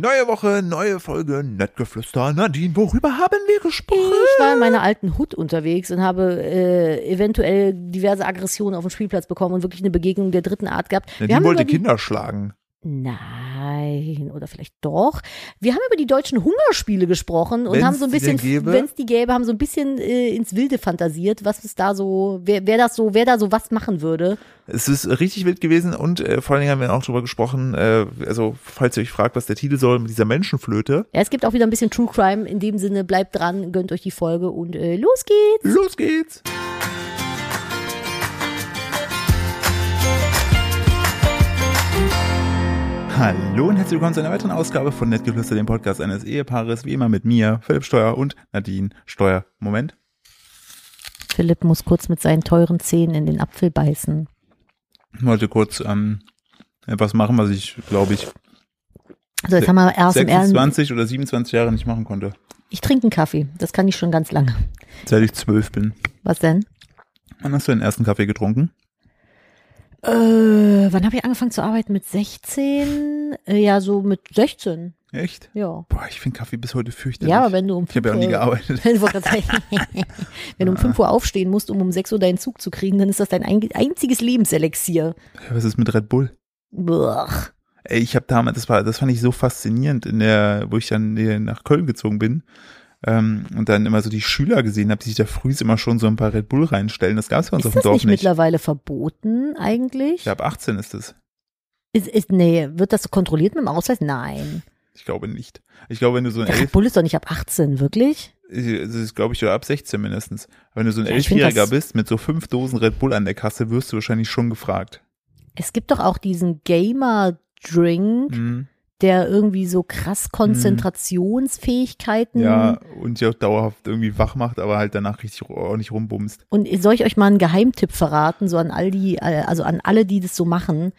Neue Woche, neue Folge, Nettgeflüster. Nadine, worüber haben wir gesprochen? Ich war in meiner alten Hut unterwegs und habe äh, eventuell diverse Aggressionen auf dem Spielplatz bekommen und wirklich eine Begegnung der dritten Art gehabt. wir Nadine haben wollte die, Kinder schlagen. Nein, oder vielleicht doch. Wir haben über die deutschen Hungerspiele gesprochen und Wenn's haben so ein bisschen, wenn es die gäbe, haben so ein bisschen äh, ins Wilde fantasiert, was es da so, wer, wer das so, wer da so was machen würde. Es ist richtig wild gewesen und äh, vor allen Dingen haben wir auch drüber gesprochen, äh, also falls ihr euch fragt, was der Titel soll mit dieser Menschenflöte. Ja, es gibt auch wieder ein bisschen True Crime. In dem Sinne, bleibt dran, gönnt euch die Folge und äh, los geht's. Los geht's! Hallo und herzlich willkommen zu einer weiteren Ausgabe von Nettgeflüster, dem Podcast eines Ehepaares, wie immer mit mir, Philipp Steuer und Nadine Steuer. Moment. Philipp muss kurz mit seinen teuren Zähnen in den Apfel beißen. Ich wollte kurz ähm, etwas machen, was ich, glaube ich, Also jetzt haben wir erst im Ernst. 26 oder 27 Jahre nicht machen konnte. Ich trinke einen Kaffee. Das kann ich schon ganz lange. Seit ich zwölf bin. Was denn? Wann hast du den ersten Kaffee getrunken? Äh, wann habe ich angefangen zu arbeiten? Mit 16? Äh, ja, so mit 16. Echt? Ja. Boah, ich finde Kaffee bis heute fürchterlich. Ja, aber wenn du um ich habe ja auch 5 nie Uhr- gearbeitet. Wenn du um 5 Uhr aufstehen musst, um um 6 Uhr deinen Zug zu kriegen, dann ist das dein ein- einziges Lebenselixier. Was ist mit Red Bull? Buch. Ey, ich habe damals, das war, das fand ich so faszinierend in der, wo ich dann nach Köln gezogen bin ähm, und dann immer so die Schüler gesehen habe, die sich da früh immer schon so ein paar Red Bull reinstellen. Das gab es bei uns Ist auf dem das Dorf nicht, nicht. mittlerweile verboten eigentlich? Ich glaube, 18 ist es. Ist, ist, nee, wird das kontrolliert mit dem Ausweis? Nein. Ich glaube nicht. Ich glaube, wenn du so ein Red Bull ist doch nicht ab 18, wirklich? das ist, glaube ich, ab 16 mindestens. Wenn du so ein Ja, Elfjähriger das- bist mit so fünf Dosen Red Bull an der Kasse, wirst du wahrscheinlich schon gefragt. Es gibt doch auch diesen Gamer-Drink, Mhm. Der irgendwie so krass Konzentrationsfähigkeiten. Ja, und auch dauerhaft irgendwie wach macht, aber halt danach richtig ordentlich rumbumst. Und soll ich euch mal einen Geheimtipp verraten, so an all die, äh, also an alle, die das so machen?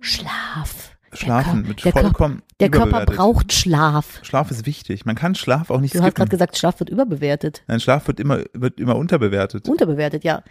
Schlaf. Schlafen mit der vollkommen der Körper braucht Schlaf. Schlaf ist wichtig. Man kann Schlaf auch nicht Du hast gerade skippen. gesagt, Schlaf wird überbewertet. Nein, Schlaf wird immer, wird immer unterbewertet. Unterbewertet, ja.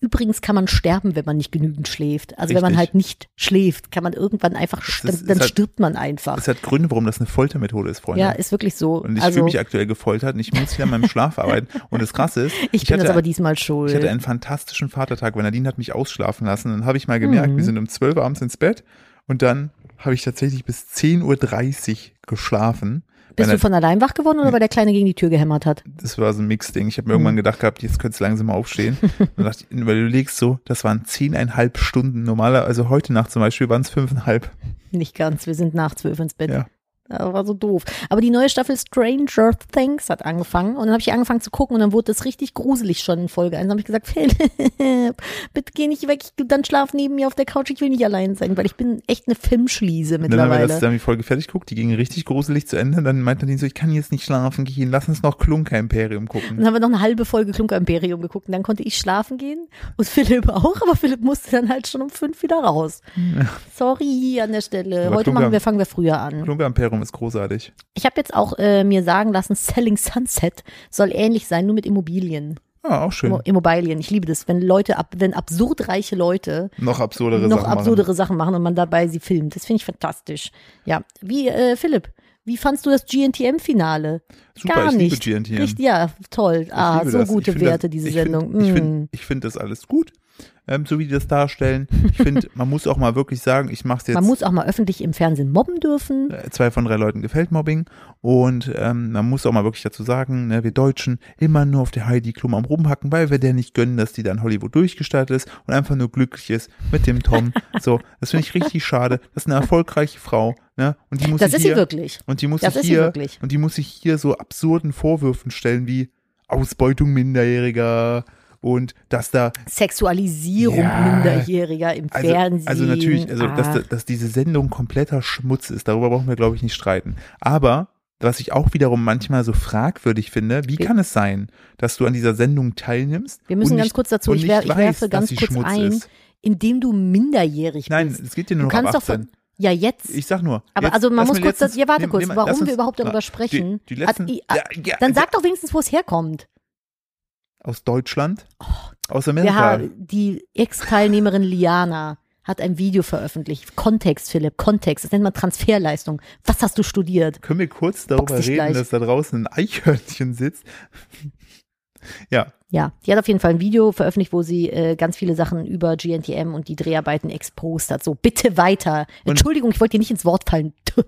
Übrigens kann man sterben, wenn man nicht genügend schläft. Also wenn man Richtig. halt nicht schläft, kann man irgendwann einfach, dann, ist- dann ist halt- stirbt man einfach. Es hat Gründe, warum das eine Foltermethode ist, Freunde. Ja, ist wirklich so. und ich also, fühle mich aktuell gefoltert und ich muss hier an meinem Schlaf arbeiten. Und das Krasse ist, ich, bin hatte, das aber diesmal schuld. ich hatte einen fantastischen Vatertag, weil Nadine hat mich ausschlafen lassen. Dann habe ich mal gemerkt, Mhm. wir sind um 12 Uhr abends ins Bett und dann habe ich tatsächlich bis 10.30 Uhr geschlafen. Bist du von allein wach geworden oder weil der Kleine gegen die Tür gehämmert hat? das war so ein Mix-Ding. Ich habe mir irgendwann Mhm. gedacht gehabt, jetzt könntest du langsam mal aufstehen. Dann dachte ich, weil du legst so, das waren zehneinhalb Stunden normaler, also heute Nacht zum Beispiel waren es fünfeinhalb. Nicht ganz, wir sind nach zwölf ins Bett. Ja. Das war so doof. Aber die neue Staffel Stranger Things hat angefangen und dann habe ich angefangen zu gucken und dann wurde das richtig gruselig schon in Folge 1. Dann habe ich gesagt, Philipp, bitte geh nicht weg, ich, dann schlaf neben mir auf der Couch, ich will nicht allein sein, weil ich bin echt eine Filmschliese Und Dann haben wir mittlerweile. das, dann die Folge fertig geguckt, die ging richtig gruselig zu Ende. Dann meinte Nadine so, ich kann jetzt nicht schlafen gehen, lass uns noch Klunker Imperium gucken. Dann haben wir noch eine halbe Folge Klunker Imperium geguckt und dann konnte ich schlafen gehen und Philipp auch, aber Philipp musste dann halt schon um fünf wieder raus. Sorry an der Stelle. Aber Heute Klunker- machen wir, fangen wir früher an. Klunker Imperium ist großartig. Ich habe jetzt auch äh, mir sagen lassen, Selling Sunset soll ähnlich sein, nur mit Immobilien. Ah, auch schön. Immo- Immobilien. Ich liebe das, wenn Leute, ab, wenn absurd reiche Leute Noch absurdere noch Sachen absurdere Sachen machen und man dabei sie filmt. Das finde ich fantastisch. Ja, wie äh, Philipp, wie fandst du das GNTM-Finale? Super, Gar ich liebe nicht. GNTM. Richtig, ja, toll. Ich ah, so das. gute Ich find Werte, das, diese ich Sendung. Find, ich Mm. finde ich find das alles gut, ähm, so wie die das darstellen. Ich finde, man muss auch mal wirklich sagen, ich mache jetzt. Man muss auch mal öffentlich im Fernsehen mobben dürfen. äh, zwei von drei Leuten gefällt Mobbing und ähm, man muss auch mal wirklich dazu sagen, ne, wir Deutschen immer nur auf der Heidi Klum am rumhacken, weil wir der nicht gönnen, dass die dann Hollywood durchgestartet ist und einfach nur glücklich ist mit dem Tom. so, das finde ich richtig schade. Das ist eine erfolgreiche Frau, ne? Und die muss Das ist sie hier, wirklich. und die muss Das sich sie hier wirklich. und die muss sich hier so absurden Vorwürfen stellen wie Ausbeutung Minderjähriger und dass da Sexualisierung Ja. Minderjähriger im also, Fernsehen. also natürlich, also ah. dass, dass diese Sendung kompletter Schmutz ist, darüber brauchen wir, glaube ich, nicht streiten. Aber was ich auch wiederum manchmal so fragwürdig finde, wie Wir- kann es sein, dass du an dieser Sendung teilnimmst? Wir müssen und ganz nicht, kurz dazu, ich, nicht wer, ich weißt, werfe ganz kurz Schmutz ein, Ist. indem du minderjährig Nein, bist. es geht dir Du nur noch kannst ab doch 18. von, ja jetzt, ich sag nur. aber jetzt, also man muss kurz, letztens- das, ja warte nehm- kurz, nehm- warum wir überhaupt darüber sprechen? Die, die letzten, Hat- i- ja, ja, Dann sag doch wenigstens, wo es herkommt. Aus Deutschland, aus Ja, Amerika. die Ex-Teilnehmerin Liana hat ein Video veröffentlicht. Kontext, Philipp, Kontext. Das nennt man Transferleistung. Was hast du studiert? Können wir kurz darüber reden, gleich. dass da draußen ein Eichhörnchen sitzt? ja, Ja, die hat auf jeden Fall ein Video veröffentlicht, wo sie äh, ganz viele Sachen über GNTM und die Dreharbeiten exposed hat. So, bitte weiter. Entschuldigung, ich wollte dir nicht ins Wort fallen.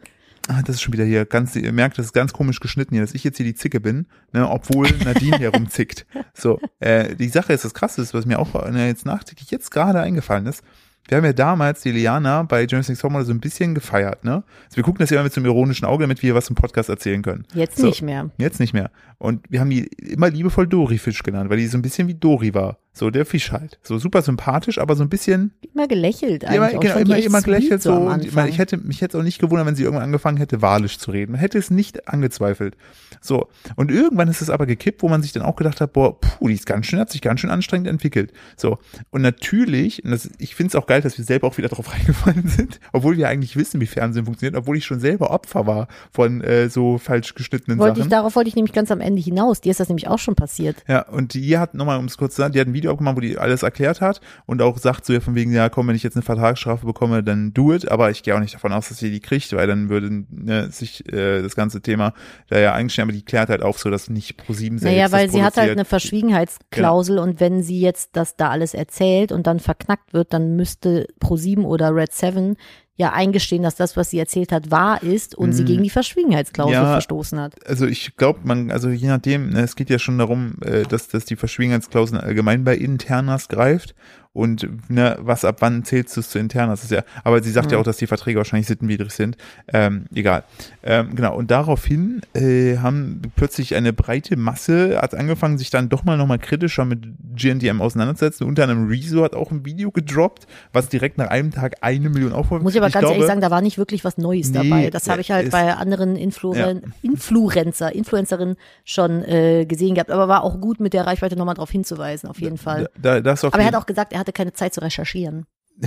Ah, das ist schon wieder hier ganz, ihr merkt, das ist ganz komisch geschnitten hier, dass ich jetzt hier die Zicke bin, ne, obwohl Nadine hier rumzickt. So, äh, die Sache ist, das Krasse ist, was mir auch äh, jetzt nachträglich jetzt gerade eingefallen ist. Wir haben ja damals die Liana bei James Next Topmodel so ein bisschen gefeiert, ne? Also wir gucken das ja immer mit so einem ironischen Auge, damit wir was im Podcast erzählen können. Jetzt So. nicht mehr. Jetzt nicht mehr. Und wir haben die immer liebevoll Dori Fisch genannt, weil die so ein bisschen wie Dori war. So der Fisch halt. So super sympathisch, aber so ein bisschen Immer gelächelt eigentlich. immer. Ich genau, immer, echt immer sweet gelächelt so. Und ich, meine, ich hätte mich jetzt auch nicht gewundert, wenn sie irgendwann angefangen hätte, walisch zu reden. Man hätte es nicht angezweifelt. So. Und irgendwann ist es aber gekippt, wo man sich dann auch gedacht hat, boah, puh, die ist ganz schön, hat sich ganz schön anstrengend entwickelt. So. Und natürlich, und das, ich finde es auch geil, dass wir selber auch wieder drauf reingefallen sind, obwohl wir eigentlich wissen, wie Fernsehen funktioniert, obwohl ich schon selber Opfer war von äh, so falsch geschnittenen wollte ich, Sachen. darauf wollte ich nämlich ganz am Ende hinaus. Dir ist das nämlich auch schon passiert. Ja, und die hat nochmal, um es kurz zu sagen, die hat ein Video abgemacht, wo die alles erklärt hat und auch sagt so ja von wegen, ja komm, wenn ich jetzt eine Vertragsstrafe bekomme, dann do it, aber ich gehe auch nicht davon aus, dass sie die kriegt, weil dann würde ne, sich äh, das ganze Thema da ja eingestehen, aber die klärt halt auf so, dass nicht pro sieben selbst Naja, weil sie hat halt eine Verschwiegenheitsklausel und wenn sie jetzt das da alles erzählt und dann verknackt wird, dann müsste Pro7 oder Red 7 ja eingestehen, dass das, was sie erzählt hat, wahr ist und sie gegen die Verschwiegenheitsklausel Mhm. Ja. verstoßen hat. also ich glaube, man, also je nachdem, ne, es geht ja schon darum, äh, dass, dass die Verschwiegenheitsklausel allgemein bei Internas greift und ne, was ab wann zählst du es zu Internas? Das ist ja, aber sie sagt ja. Ja. auch, dass die Verträge wahrscheinlich sittenwidrig sind. Ähm, egal. Ähm, genau, und daraufhin äh, haben plötzlich eine breite Masse hat angefangen, sich dann doch mal nochmal kritischer mit GNTM auseinanderzusetzen. Unter anderem Rezo hat auch ein Video gedroppt, was direkt nach einem Tag eine Million Aufrufe Muss ich aber ich ganz glaube, ehrlich sagen, da war nicht wirklich was Neues Nee, dabei. Das habe ich halt bei anderen Influen Influencer, Influencerinnen schon äh, gesehen gehabt. Aber war auch gut mit der Reichweite nochmal darauf hinzuweisen, auf jeden Fall. Da, da, Aber er hat auch gesagt, er hatte keine Zeit zu recherchieren.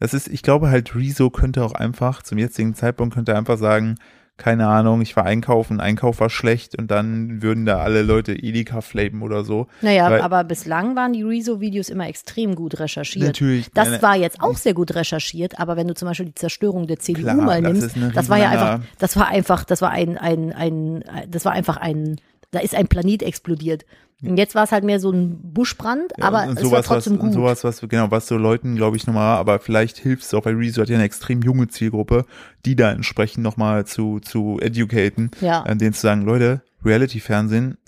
Das ist, ich glaube halt, Rezo könnte auch einfach, zum jetzigen Zeitpunkt könnte er einfach sagen, keine Ahnung, ich war einkaufen, Einkauf war schlecht und dann würden da alle Leute Edeka flamen oder so. Naja, Weil- aber bislang waren die Rezo-Videos immer extrem gut recherchiert. Natürlich. Das Nein, war jetzt auch sehr gut recherchiert, aber wenn du zum Beispiel die Zerstörung der CDU Klar, mal das nimmst, eine das war ja einfach, das war einfach, das war ein, ein, ein, das war einfach ein, da ist ein Planet explodiert. Und jetzt war es halt mehr so ein Buschbrand, Ja, aber es war sowas, trotzdem was, und gut. sowas, was, genau, was so Leuten, glaube ich, nochmal, aber vielleicht hilft es auch, weil Rezo hat ja eine extrem junge Zielgruppe, die da entsprechend nochmal zu, zu educaten, Ja. an denen zu sagen, Leute, Reality-Fernsehen,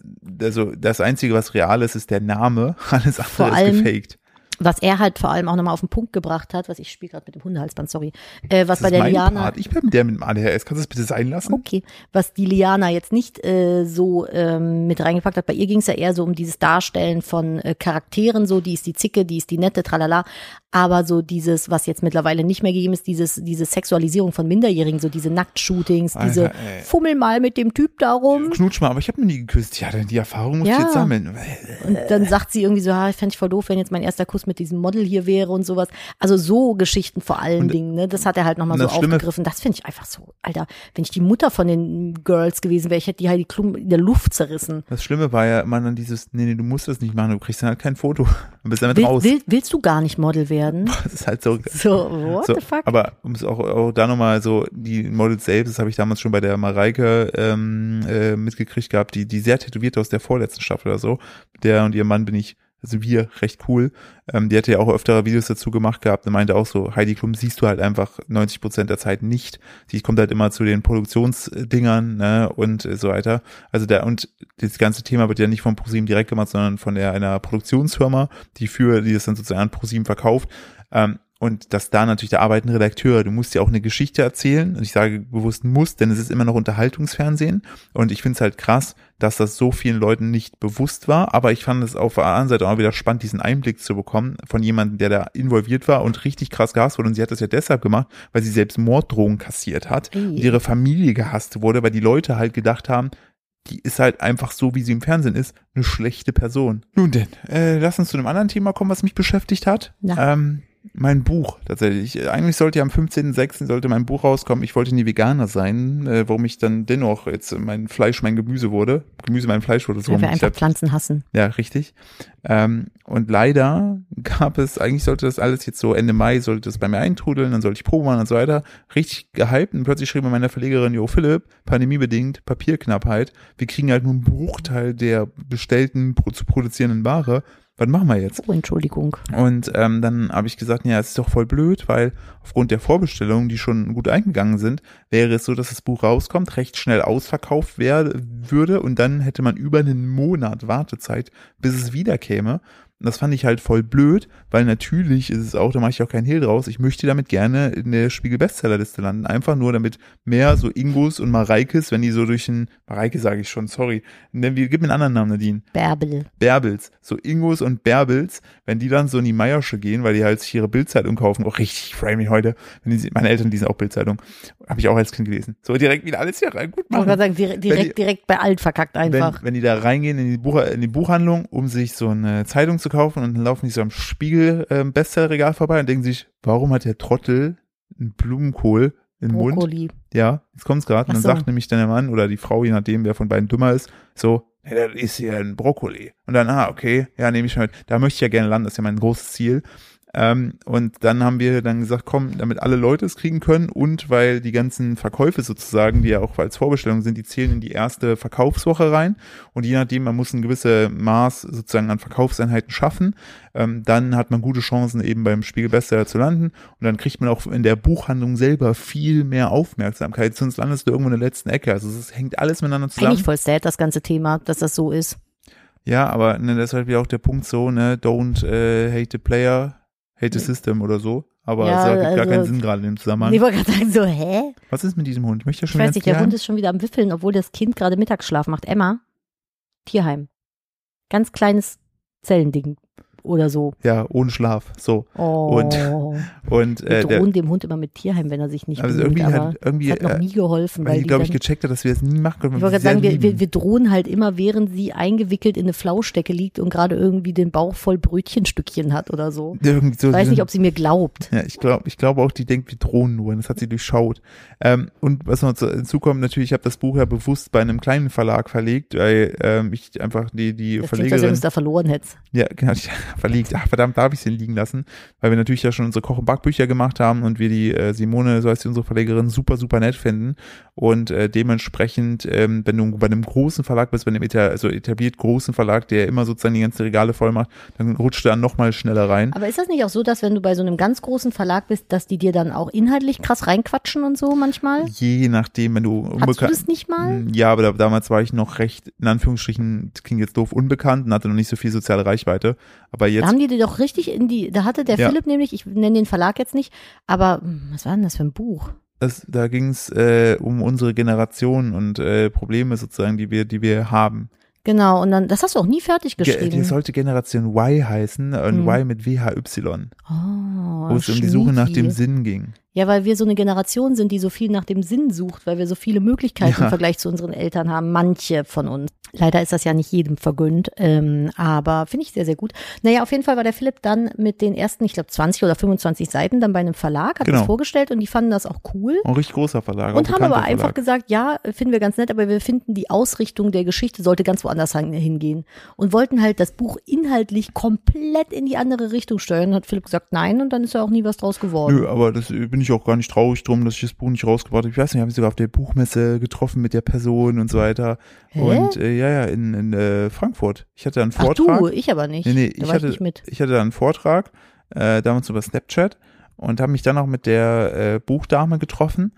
also das Einzige, was real ist, ist der Name, alles andere Vor ist allem- gefaked. Was er halt vor allem auch nochmal auf den Punkt gebracht hat, was ich spiele gerade mit dem Hundehalsband, sorry, äh, was Das bei der Liana, Part. Ich bin der mit dem ADHS. Kannst du das bitte sein lassen? Okay, was die Liana jetzt nicht äh, so ähm, mit reingepackt hat, bei ihr ging es ja eher so um dieses Darstellen von äh, Charakteren, so die ist die Zicke, die ist die nette, tralala, aber so dieses, was jetzt mittlerweile nicht mehr gegeben ist, dieses diese Sexualisierung von Minderjährigen, so diese Nacktshootings, diese Alter, ey. Fummel mal mit dem Typ darum. Knutsch mal, aber ich habe mir nie geküsst. Ja, denn die Erfahrung muss ich Ja. jetzt sammeln. Und dann sagt sie irgendwie so, ah, ich fände ich voll doof, wenn jetzt mein erster Kuss mit diesem Model hier wäre und sowas. Also so Geschichten vor allen Und- Dingen, ne? Das hat er halt nochmal und so Schlimme- aufgegriffen. Das finde ich einfach so, Alter, wenn ich die Mutter von den Girls gewesen wäre, ich hätte die halt die Klum in der Luft zerrissen. Das Schlimme war ja immer dann dieses, nee, nee, du musst das nicht machen, du kriegst dann halt kein Foto. Du bist damit Will, raus. will, willst du gar nicht Model werden? Das ist halt so. So, what so the fuck? aber um es auch, auch da nochmal so, die Models selbst, das habe ich damals schon bei der Mareike ähm, äh, mitgekriegt gehabt, die, die sehr tätowierte aus der vorletzten Staffel oder so. Der und ihr Mann bin ich, also wir, recht cool. Ähm, die hatte ja auch öftere Videos dazu gemacht gehabt und meinte auch so, Heidi Klum siehst du halt einfach 90 Prozent der Zeit nicht. Die kommt halt immer zu den Produktionsdingern ne, und so weiter. Also der, und das ganze Thema wird ja nicht von ProSieben direkt gemacht, sondern von der, einer Produktionsfirma, die für, die das dann sozusagen an ProSieben verkauft. Ähm, und dass da natürlich, da arbeiten Redakteure, du musst ja auch eine Geschichte erzählen. Und ich sage bewusst muss, denn es ist immer noch Unterhaltungsfernsehen. Und ich finde es halt krass, dass das so vielen Leuten nicht bewusst war. Aber ich fand es auf der anderen Seite auch wieder spannend, diesen Einblick zu bekommen von jemandem, der da involviert war und richtig krass gehasst wurde. Und sie hat das ja deshalb gemacht, weil sie selbst Morddrohungen kassiert hat Ey. und ihre Familie gehasst wurde, weil die Leute halt gedacht haben, die ist halt einfach so, wie sie im Fernsehen ist, eine schlechte Person. Nun denn, äh, lass uns zu einem anderen Thema kommen, was mich beschäftigt hat. Na. Ähm, Mein Buch, tatsächlich. Ich, eigentlich sollte ja am 15.06. sollte mein Buch rauskommen. Ich wollte nie Veganer sein, äh, warum ich dann dennoch jetzt mein Fleisch mein Gemüse wurde. Gemüse mein Fleisch wurde. So Weil wir einfach hab- Pflanzen hassen. Ja, richtig. Ähm, und leider gab es, eigentlich sollte das alles jetzt so Ende Mai, sollte das bei mir eintrudeln, dann sollte ich Probe machen und so weiter. Richtig gehypt und plötzlich schrieb mir meine Verlegerin, Jo Philipp, pandemiebedingt, Papierknappheit, wir kriegen halt nur einen Bruchteil der bestellten, zu produzierenden Ware. Was machen wir jetzt? Oh, Entschuldigung. Und ähm, dann habe ich gesagt, ja, es ist doch voll blöd, weil aufgrund der Vorbestellungen, die schon gut eingegangen sind, wäre es so, dass das Buch rauskommt, recht schnell ausverkauft wär, würde und dann hätte man über einen Monat Wartezeit, bis es wieder käme. Und das fand ich halt voll blöd, weil natürlich ist es auch, da mache ich auch keinen Hehl draus, ich möchte damit gerne in der Spiegel-Bestsellerliste landen. Einfach nur damit mehr so Ingos und Mareikes, wenn die so durch ein, Mareike sage ich schon, sorry, wir, gib mir einen anderen Namen, Nadine. Bärbel. Bärbels, so Ingos und Bärbels, wenn die dann so in die Meiersche gehen, weil die halt sich ihre Bildzeitung kaufen, auch richtig framing heute, wenn die, meine Eltern lesen auch Bildzeitung, habe ich auch als Kind gelesen. So direkt wieder alles hier rein, gut Ich wollte machen. gerade sagen, direkt, Wenn die- direkt, direkt bei alt verkackt Wenn, einfach. wenn die da reingehen in die, Buch, in die Buchhandlung, um sich so eine Zeitung zu kaufen und dann laufen die so am Spiegel ähm, Bestsellerregal vorbei und denken sich, warum hat der Trottel einen Blumenkohl im Mund? Brokkoli. Ja, jetzt kommt's gerade. Und dann so. sagt nämlich dann der Mann oder die Frau, je nachdem, wer von beiden dümmer ist, so, ja, das ist hier ein Brokkoli. Und dann, ah, okay, ja, nehme ich mal mit. Da möchte ich ja gerne landen, das ist ja mein großes Ziel. Ähm, und dann haben wir dann gesagt, komm, damit alle Leute es kriegen können und weil die ganzen Verkäufe sozusagen, die ja auch als Vorbestellung sind, die zählen in die erste Verkaufswoche rein und je nachdem, man muss ein gewisse Maß sozusagen an Verkaufseinheiten schaffen, ähm, dann hat man gute Chancen eben beim Spiegel Bestseller zu landen und dann kriegt man auch in der Buchhandlung selber viel mehr Aufmerksamkeit, sonst landest du irgendwo in der letzten Ecke. Also es hängt alles miteinander zusammen. Eigentlich voll sad, das ganze Thema, dass das so ist. Ja, aber ne, das ist halt wieder auch der Punkt so, ne, don't äh, hate the player, hate the system oder so. Aber Ja, es ergibt gar also- keinen Sinn gerade in dem Zusammenhang. Ich wollte gerade sagen, so, hä? Was ist mit diesem Hund? Ich möchte ja Ich schon weiß ganz nicht, der Hund ist schon wieder am Wiffeln, obwohl das Kind gerade Mittagsschlaf macht. Emma, Tierheim. Ganz kleines Zellending oder so. Ja, ohne Schlaf. So. Oh. Und, Und wir äh, der, drohen dem Hund immer mit Tierheim, wenn er sich nicht also bemüht, irgendwie aber hat irgendwie, hat noch äh, nie geholfen. weil Weil die, glaube ich, gecheckt hat, dass wir es nie machen können. ich wollte wir gerade sagen, wir, lieben. wir, wir drohen halt immer, während sie eingewickelt in eine Flauschdecke liegt und gerade irgendwie den Bauch voll Brötchenstückchen hat oder so. Irgendwie so, Ich weiß nicht, ob sie mir glaubt. Ja, ich glaube, ich glaube auch, die denkt, wir drohen nur. Und das hat sie durchschaut. Ähm, und was noch zu- hinzukommt, natürlich, ich habe das Buch ja bewusst bei einem kleinen Verlag verlegt, weil ähm, ich einfach die die Das klingt, als wenn du Verlegerin es da verloren hättest. ja genau ich, verlegt. Ach verdammt, da habe ich den liegen lassen, weil wir natürlich ja schon unsere Koch- und Backbücher gemacht haben und wir die äh, Simone, so heißt sie, unsere Verlegerin, super super nett finden und äh, dementsprechend, ähm, wenn du bei einem großen Verlag bist, bei einem eta also etabliert großen Verlag, der immer sozusagen die ganzen Regale voll macht, dann rutscht du dann noch mal schneller rein. Aber ist das nicht auch so, dass wenn du bei so einem ganz großen Verlag bist, dass die dir dann auch inhaltlich krass reinquatschen und so manchmal? Je nachdem, wenn du Hattest du das nicht mal? Mm, Ja, aber da, damals war ich noch recht, in Anführungsstrichen, das klingt jetzt doof, unbekannt und hatte noch nicht so viel soziale Reichweite. Aber Da jetzt, haben die dir doch richtig in die, da hatte der Ja. Philipp nämlich, ich nenne den Verlag jetzt nicht, aber hm, was war denn das für ein Buch? das, da ging es äh, um unsere Generation und äh, Probleme sozusagen, die wir, die wir haben. Genau, und dann, das hast du auch nie fertig Ge geschrieben. die sollte Generation Y heißen und Hm. Y mit WHY, oh, wo es um die Suche nach dem Sinn ging. Ja, weil wir so eine Generation sind, die so viel nach dem Sinn sucht, weil wir so viele Möglichkeiten Ja. im Vergleich zu unseren Eltern haben. Manche von uns. Leider ist das ja nicht jedem vergönnt, ähm, aber finde ich sehr, sehr gut. Naja, auf jeden Fall war der Philipp dann mit den ersten, ich glaube, 20 oder 25 Seiten dann bei einem Verlag, hat Genau. das vorgestellt und die fanden das auch cool. Ein richtig großer Verlag. Und haben aber bekannter einfach Verlag. gesagt, ja, finden wir ganz nett, aber wir finden, die Ausrichtung der Geschichte sollte ganz woanders hin- hingehen. Und wollten halt das Buch inhaltlich komplett in die andere Richtung steuern. Hat Philipp gesagt, nein, und dann ist ja auch nie was draus geworden. Nö, aber das äh, bin ich auch gar nicht traurig drum, dass ich das Buch nicht rausgebracht habe. Ich weiß nicht, ich habe mich sogar auf der Buchmesse getroffen mit der Person und so weiter. Hä? Und äh, ja, ja, in, in äh, Frankfurt. Ich hatte einen Ach Vortrag. du, ich aber nicht. Nee, nee, da ich war hatte, ich nicht mit. ich hatte da einen Vortrag, äh, damals über Snapchat und habe mich dann auch mit der äh, Buchdame getroffen.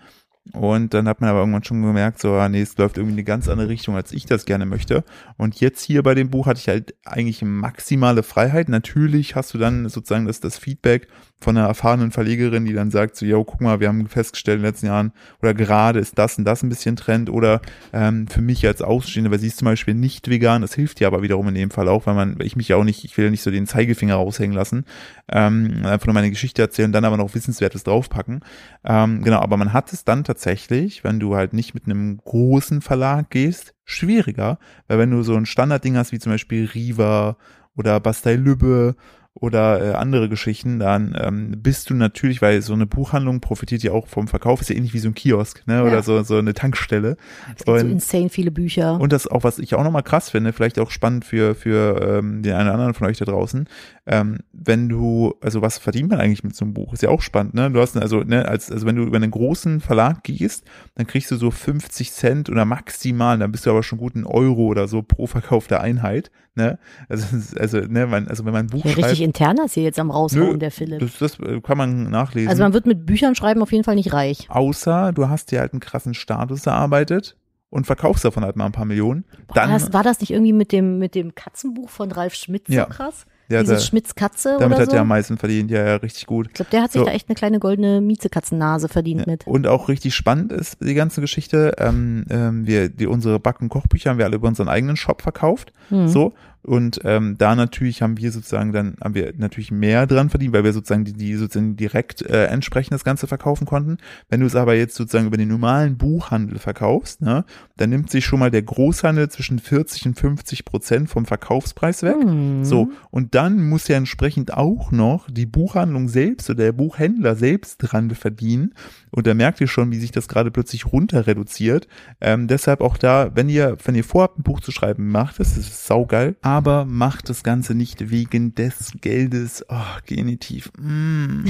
Und dann hat man aber irgendwann schon gemerkt, so, ah, nee, es läuft irgendwie in eine ganz andere Richtung, als ich das gerne möchte. Und jetzt hier bei dem Buch hatte ich halt eigentlich maximale Freiheit. Natürlich hast du dann sozusagen das, das Feedback von einer erfahrenen Verlegerin, die dann sagt, so, yo, guck mal, wir haben festgestellt in den letzten Jahren, oder gerade ist das und das ein bisschen Trend, oder ähm, für mich als Ausstehende, weil sie ist zum Beispiel nicht vegan, das hilft ja aber wiederum in dem Fall auch, weil man, ich mich ja auch nicht, ich will ja nicht so den Zeigefinger raushängen lassen, ähm, einfach nur meine Geschichte erzählen, dann aber noch Wissenswertes draufpacken. Ähm, genau, aber man hat es dann tatsächlich, wenn du halt nicht mit einem großen Verlag gehst, schwieriger, weil wenn du so ein Standardding hast, wie zum Beispiel Riva oder Bastei Lübbe oder äh, andere Geschichten, dann ähm, bist du natürlich, weil so eine Buchhandlung profitiert ja auch vom Verkauf, ist ja ähnlich wie so ein Kiosk, ne? Oder Ja. so, so eine Tankstelle. Es gibt so Und- insane viele Bücher. Und das auch, was ich auch nochmal krass finde, vielleicht auch spannend für, für ähm, den einen oder anderen von euch da draußen, ähm, wenn du, also was verdient man eigentlich mit so einem Buch? Ist ja auch spannend, ne? Du hast also, ne, als, also wenn du über einen großen Verlag gehst, dann kriegst du so 50 Cent oder maximal, dann bist du aber schon gut einen Euro oder so pro verkaufte Einheit, ne? Also, ist- also, ne, man, also wenn man ein Buch ja, schreibt, richtig internas hier jetzt am raushauen, der Philipp. das, das äh, kann man nachlesen. Also man wird mit Büchern schreiben auf jeden Fall nicht reich. Außer du hast dir halt einen krassen Status erarbeitet und verkaufst davon halt mal ein paar Millionen. Boah, Dann, war, das, war das nicht irgendwie mit dem, mit dem Katzenbuch von Ralf Schmitz Ja. so krass? Ja, Dieses da, Schmitz Katze damit hat so? er am meisten verdient, ja, ja, richtig gut. ich glaube, der hat sich So. da echt eine kleine goldene Miezekatzennase verdient mit. Und auch richtig spannend ist die ganze Geschichte. Ähm, ähm, wir, die, unsere Back- und Kochbücher haben wir alle über unseren eigenen Shop verkauft. Hm. So. Und ähm, da natürlich haben wir sozusagen dann, haben wir natürlich mehr dran verdient, weil wir sozusagen die, die sozusagen direkt äh, entsprechend das Ganze verkaufen konnten. Wenn du es aber jetzt sozusagen über den normalen Buchhandel verkaufst, ne, dann nimmt sich schon mal der Großhandel zwischen 40 und 50 Prozent vom Verkaufspreis weg. Hm. So, und dann muss ja entsprechend auch noch die Buchhandlung selbst oder der Buchhändler selbst dran verdienen. Und da merkt ihr schon, wie sich das gerade plötzlich runter reduziert. Ähm, deshalb auch da, wenn ihr, wenn ihr vorhabt, ein Buch zu schreiben, macht es, das ist saugeil. Aber macht das Ganze nicht wegen des Geldes. Oh, Genitiv. Mm.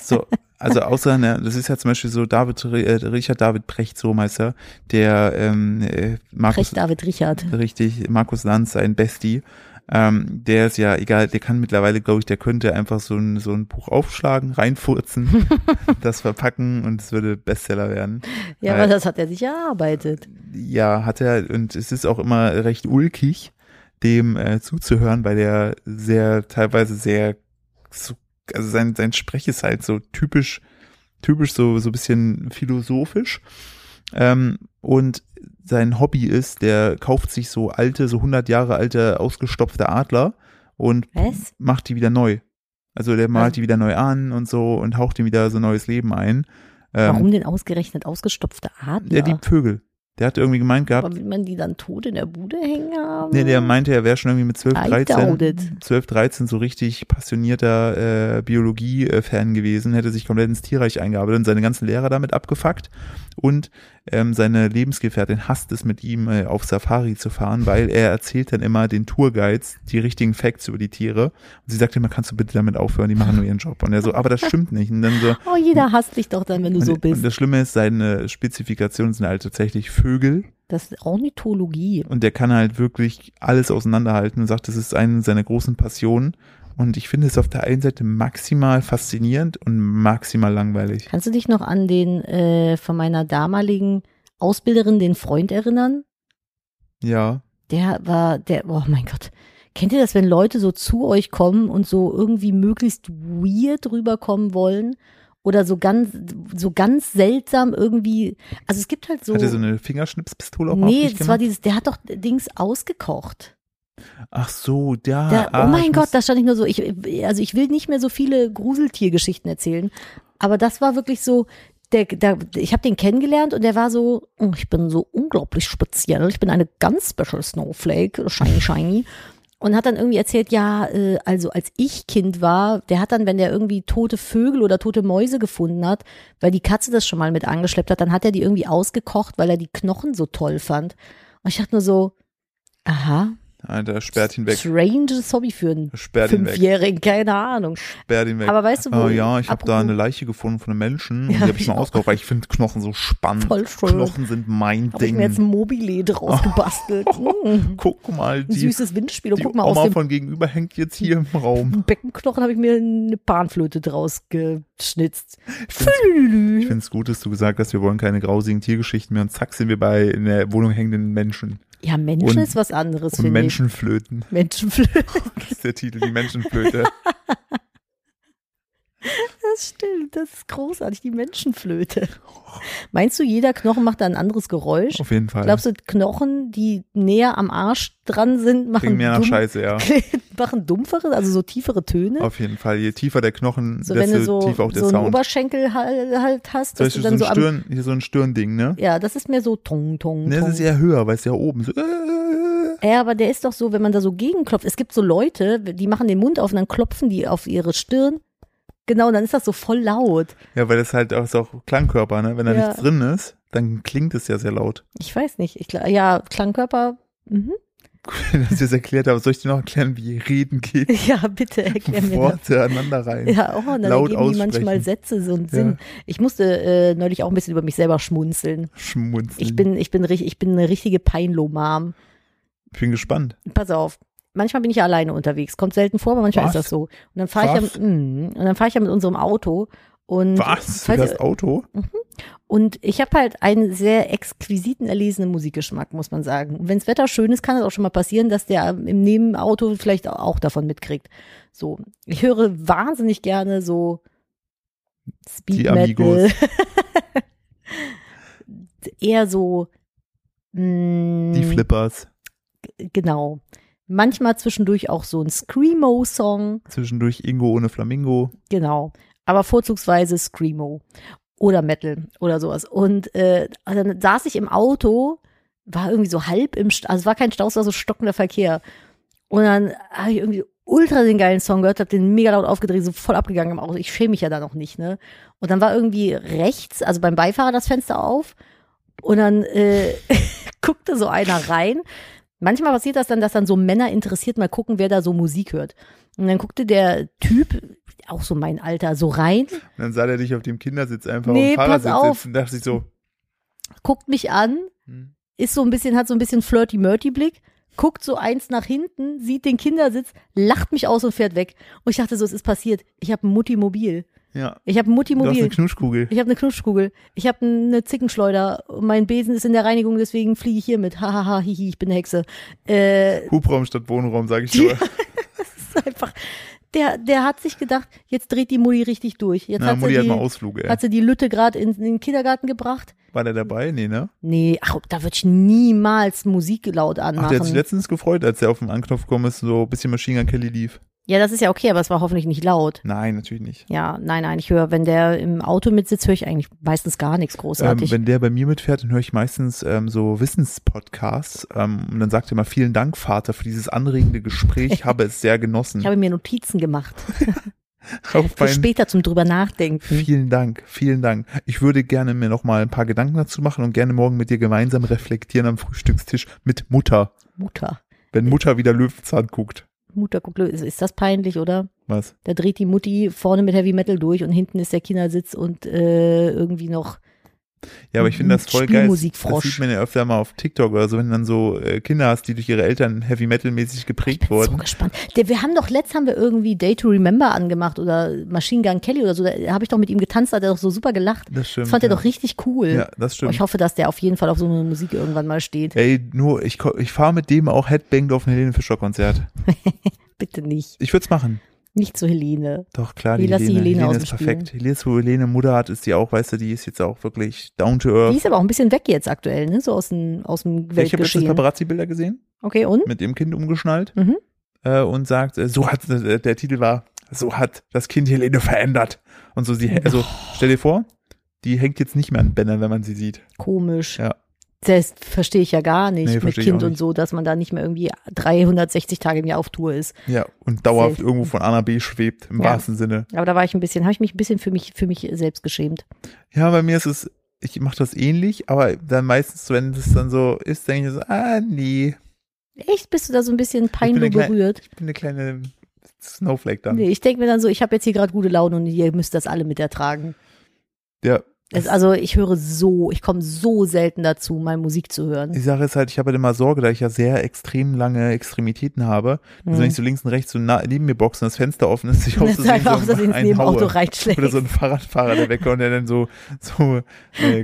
so, also außer, ne, das ist ja zum Beispiel so David, äh, Richard David Brecht, so Meister, der ähm, äh, Markus, Recht David Richard. richtig, Markus Lanz, sein Bestie, ähm, der ist ja egal, der kann mittlerweile, glaube ich, der könnte einfach so ein, so ein Buch aufschlagen, reinfurzen, das verpacken und es würde Bestseller werden. Ja, Äh, aber das hat er sich erarbeitet. Ja, hat er, und es ist auch immer recht ulkig, dem äh, zuzuhören, weil der sehr, teilweise sehr, so, also sein, sein Sprech ist halt so typisch, typisch so, so ein bisschen philosophisch. Ähm, und sein Hobby ist, der kauft sich so alte, so 100 Jahre alte, ausgestopfte Adler und Was? macht die wieder neu. Also der malt Also- die wieder neu an und so und haucht ihm wieder so neues Leben ein. Ähm, Warum denn ausgerechnet ausgestopfte Adler? Der liebt Vögel. Der hat irgendwie gemeint gehabt, Aber will man die dann tot in der Bude hängen haben? Nee, der meinte, er wäre schon irgendwie mit 12, I 13, doubt it. 12, 13 so richtig passionierter äh, Biologie-Fan gewesen, hätte sich komplett ins Tierreich eingearbeitet und seine ganzen Lehrer damit abgefuckt und ähm, seine Lebensgefährtin hasst es mit ihm äh, auf Safari zu fahren, weil er erzählt dann immer den Tourguides die richtigen Facts über die Tiere und sie sagt immer, kannst du bitte damit aufhören, die machen nur ihren Job und er so, aber das stimmt nicht und dann so, Oh, jeder hasst dich doch dann, wenn du so und, und bist. das Schlimme ist, seine Spezifikationen sind halt tatsächlich Vögel Das ist Ornithologie. und der kann halt wirklich alles auseinanderhalten und sagt, das ist eine seiner großen Passionen. Und ich finde es auf der einen Seite maximal faszinierend und maximal langweilig. Kannst du dich noch an den äh, von meiner damaligen Ausbilderin, den Freund erinnern? Ja. Der war, der, oh mein Gott. Kennt ihr das, wenn Leute so zu euch kommen und so irgendwie möglichst weird rüberkommen wollen? Oder so ganz, so ganz seltsam irgendwie. Also es gibt halt so. Hat er so eine Fingerschnipspistole auch nee, das war dieses, der hat doch Dings ausgekocht. Ach so, der. Der, ah, oh mein Gott, da stand ich nur so, ich, also ich will nicht mehr so viele Gruseltiergeschichten erzählen, aber das war wirklich so, der, der, ich habe den kennengelernt und der war so, oh, ich bin so unglaublich speziell, ich bin eine ganz special Snowflake, shiny, shiny. Und hat dann irgendwie erzählt, ja, äh, also als ich Kind war, der hat dann, wenn der irgendwie tote Vögel oder tote Mäuse gefunden hat, weil die Katze das schon mal mit angeschleppt hat, dann hat er die irgendwie ausgekocht, weil er die Knochen so toll fand. Und ich dachte nur so, aha, Alter, sperrt ihn weg. stranges Hobby für einen Sperrt. Fünfjährigen, keine Ahnung. Sperrt ihn weg. Aber weißt du, wo Oh ja, ich habe da eine Leiche gefunden von einem Menschen und Ja, die habe hab ich ich mal auch. ausgekocht, weil ich finde Knochen so spannend. Voll schön. Knochen sind mein ich Ding. mir jetzt ein Mobile draus gebastelt. Mm. Guck mal, Ein die, süßes Windspiel. Und guck mal, Oma aus dem von gegenüber hängt jetzt hier im Raum. Beckenknochen habe ich mir eine Panflöte draus geschnitzt. Ich finde es gut, dass du gesagt hast, wir wollen keine grausigen Tiergeschichten mehr und zack sind wir bei in der Wohnung hängenden Menschen. Ja, Menschen Und- ist was anderes, Und finde ich. Menschenflöten. Menschenflöte. Das ist der Titel, die Menschenflöte. Das stimmt, das ist großartig, die Menschenflöte. Meinst du, jeder Knochen macht da ein anderes Geräusch? Auf jeden Fall. Glaubst du, Knochen, die näher am Arsch dran sind, machen, Klingt mehr nach dumm, Scheiße, ja. machen dumpfere, also so tiefere Töne? Auf jeden Fall. Je tiefer der Knochen, So, wenn desto du so, tiefer auch der so einen Sound. Oberschenkel halt, halt hast, dass du so dann ein, so am, Stirn, hier so ein Stirnding, ne? ja, das ist mehr so tong, tong, Ne, das ist eher höher, weil es ja oben so. Äh, Ja, aber der ist doch so, wenn man da so gegenklopft. Es gibt so Leute, die machen den Mund auf und dann klopfen die auf ihre Stirn. Genau, dann ist das so voll laut. Ja, weil das halt auch, ist auch Klangkörper, ne? Wenn da Ja. nichts drin ist, dann klingt es ja sehr laut. Ich weiß nicht. Ich, ja, Klangkörper. Mhm. Wenn ich das erklärt habe, soll ich dir noch erklären, wie Reden geht? Ja, bitte erklär mir. Worte aneinander rein. Ja, oh, und dann laut ergeben die manchmal Sätze so einen Ja. Sinn. Ich musste äh, neulich auch ein bisschen über mich selber schmunzeln. Schmunzeln. Ich bin, ich bin, ich bin eine richtige Peinlo-Mom. Ich bin gespannt. Pass auf. Manchmal bin ich ja alleine unterwegs. Kommt selten vor, aber manchmal Was? ist das so. Und dann fahre ich ja, mm, und dann fahre ich ja mit unserem Auto und Was? Falls hast Auto? Und ich habe halt einen sehr exquisiten, erlesenen Musikgeschmack, muss man sagen. Und wenns Wetter schön ist, kann es auch schon mal passieren, dass der im Nebenauto vielleicht auch davon mitkriegt. So, ich höre wahnsinnig gerne so Speed Die Metal. Amigos. Eher so mh, Die Flippers. Genau. Manchmal zwischendurch auch so ein Screamo-Song. Zwischendurch Ingo ohne Flamingo. Genau. Aber vorzugsweise Screamo. Oder Metal oder sowas. Und äh, dann saß ich im Auto, war irgendwie so halb im, Sta also es war kein Stau, es war so stockender Verkehr. Und dann habe ich irgendwie ultra den geilen Song gehört, hab den mega laut aufgedreht, so voll abgegangen im Auto. Ich schäme mich ja da noch nicht, ne? Und dann war irgendwie rechts, also beim Beifahrer das Fenster auf. Und dann äh, guckte so einer rein. Manchmal passiert das dann, dass dann so Männer interessiert mal gucken, wer da so Musik hört. Und dann guckte der Typ, auch so mein Alter, so rein, Und dann sah der dich auf dem Kindersitz einfach Nee, auf dem Fahrersitz pass auf. sitzen und dachte sich so, guckt mich an, hm, ist so ein bisschen, hat so ein bisschen flirty-murty-Blick, guckt so eins nach hinten, sieht den Kindersitz, lacht mich aus und fährt weg. Und ich dachte so, es ist passiert. Ich habe ein Mutti-Mobil. Ja, Ich habe ein du hast eine Mutti-Mobil. Knuschkugel. Ich habe eine Knutschkugel. Ich habe eine Zickenschleuder. Mein Besen ist in der Reinigung, deswegen fliege ich hier mit. Hahaha, hihi, ich bin eine Hexe. Äh, Hubraum statt Wohnraum, sage ich nur. ist einfach, der, der hat sich gedacht, jetzt dreht die Mutti richtig durch. Jetzt Na, hat, Mutti sie hat mal die, Ausflug, ey. hat sie die Lütte gerade in, in den Kindergarten gebracht. War der dabei? Nee, ne? Nee, ach, da würde ich niemals Musik laut Ach, der hat sich anmachen. letztens gefreut, als er auf den Anknopf gekommen ist, so ein bisschen Machine Gun Kelly lief. Ja, das ist ja okay, aber es war hoffentlich nicht laut. Nein, natürlich nicht. Ja, nein, nein, ich höre, wenn der im Auto mitsitzt, höre ich eigentlich meistens gar nichts Ähm, großartig. wenn der bei mir mitfährt, dann höre ich meistens ähm, so Wissenspodcasts ähm, und dann sagt er mal vielen Dank, Vater, für dieses anregende Gespräch. Ich habe es sehr genossen. ich habe mir Notizen gemacht. Für später zum drüber nachdenken. vielen Dank, vielen Dank. Ich würde gerne mir noch mal ein paar Gedanken dazu machen und gerne morgen mit dir gemeinsam reflektieren am Frühstückstisch mit Mutter. Mutter. Wenn Mutter wieder Löwenzahn guckt. Mutter guckt, ist, ist das peinlich, oder? Was? Da dreht die Mutti vorne mit Heavy Metal durch und hinten ist der Kindersitz und äh, irgendwie noch. Ja, aber ich finde das voll geil. Das sieht man ja öfter mal auf TikTok oder so, wenn du dann so äh, Kinder hast, die durch ihre Eltern Heavy Metal mäßig geprägt So wurden. gespannt. Der, wir haben doch letzt haben wir irgendwie Day to Remember angemacht oder Machine Gun Kelly oder so. Da habe ich doch mit ihm getanzt, da hat er doch so super gelacht. Das stimmt. Das fand er ja. doch richtig cool. Ja, das stimmt. ich hoffe, dass der auf jeden Fall auf so eine Musik irgendwann mal steht. Ey, nur, ich, ich fahre mit dem auch Headbanged auf ein Helene Fischer Konzert. Bitte nicht. Ich würde es machen. Nicht zu Helene. Doch, klar, die die Helene, Helene Helene aus ist perfekt. Helene, wo Helene Mutter hat, ist die auch, weißt du, die ist jetzt auch wirklich down to Die earth. ist aber auch ein bisschen weg jetzt aktuell, ne? So aus dem, aus dem Ich habe Weltgeschehen. Paparazzi-Bilder gesehen, Okay, und? mit dem Kind umgeschnallt Mhm. äh, und sagt, äh, so hat, äh, der Titel war, so hat das Kind Helene verändert. Und so, sie, also, stell dir vor, die hängt jetzt nicht mehr an Bändern, wenn man sie sieht. Komisch. Ja. Das verstehe ich ja gar nicht Nee, mit Kind und so, dass man da nicht mehr irgendwie 360 Tage im Jahr auf Tour ist. Ja, und dauerhaft Safe. irgendwo von A nach B schwebt, im Ja. wahrsten Sinne. Aber da war ich ein bisschen, habe ich mich ein bisschen für mich, für mich selbst geschämt. Ja, bei mir ist es, ich mache das ähnlich, aber dann meistens, wenn es dann so ist, denke ich so, ah, nee, Echt? Bist du da so ein bisschen peinlich berührt? ich bin eine kleine Snowflake dann. Nee, ich denke mir dann so, ich habe jetzt hier gerade gute Laune und ihr müsst das alle mit ertragen. Ja, Es, also ich höre so, ich komme so selten dazu, mal Musik zu hören. die Sache ist halt, ich habe halt immer Sorge, da ich ja sehr extrem lange Extremitäten habe, dass wenn ich so links und rechts so nah, neben mir boxe und das Fenster offen ist, ich aus so ins einen Nebenauto haue. reinschlägt. Oder so ein Fahrradfahrer, der wegkommt und der dann so, so,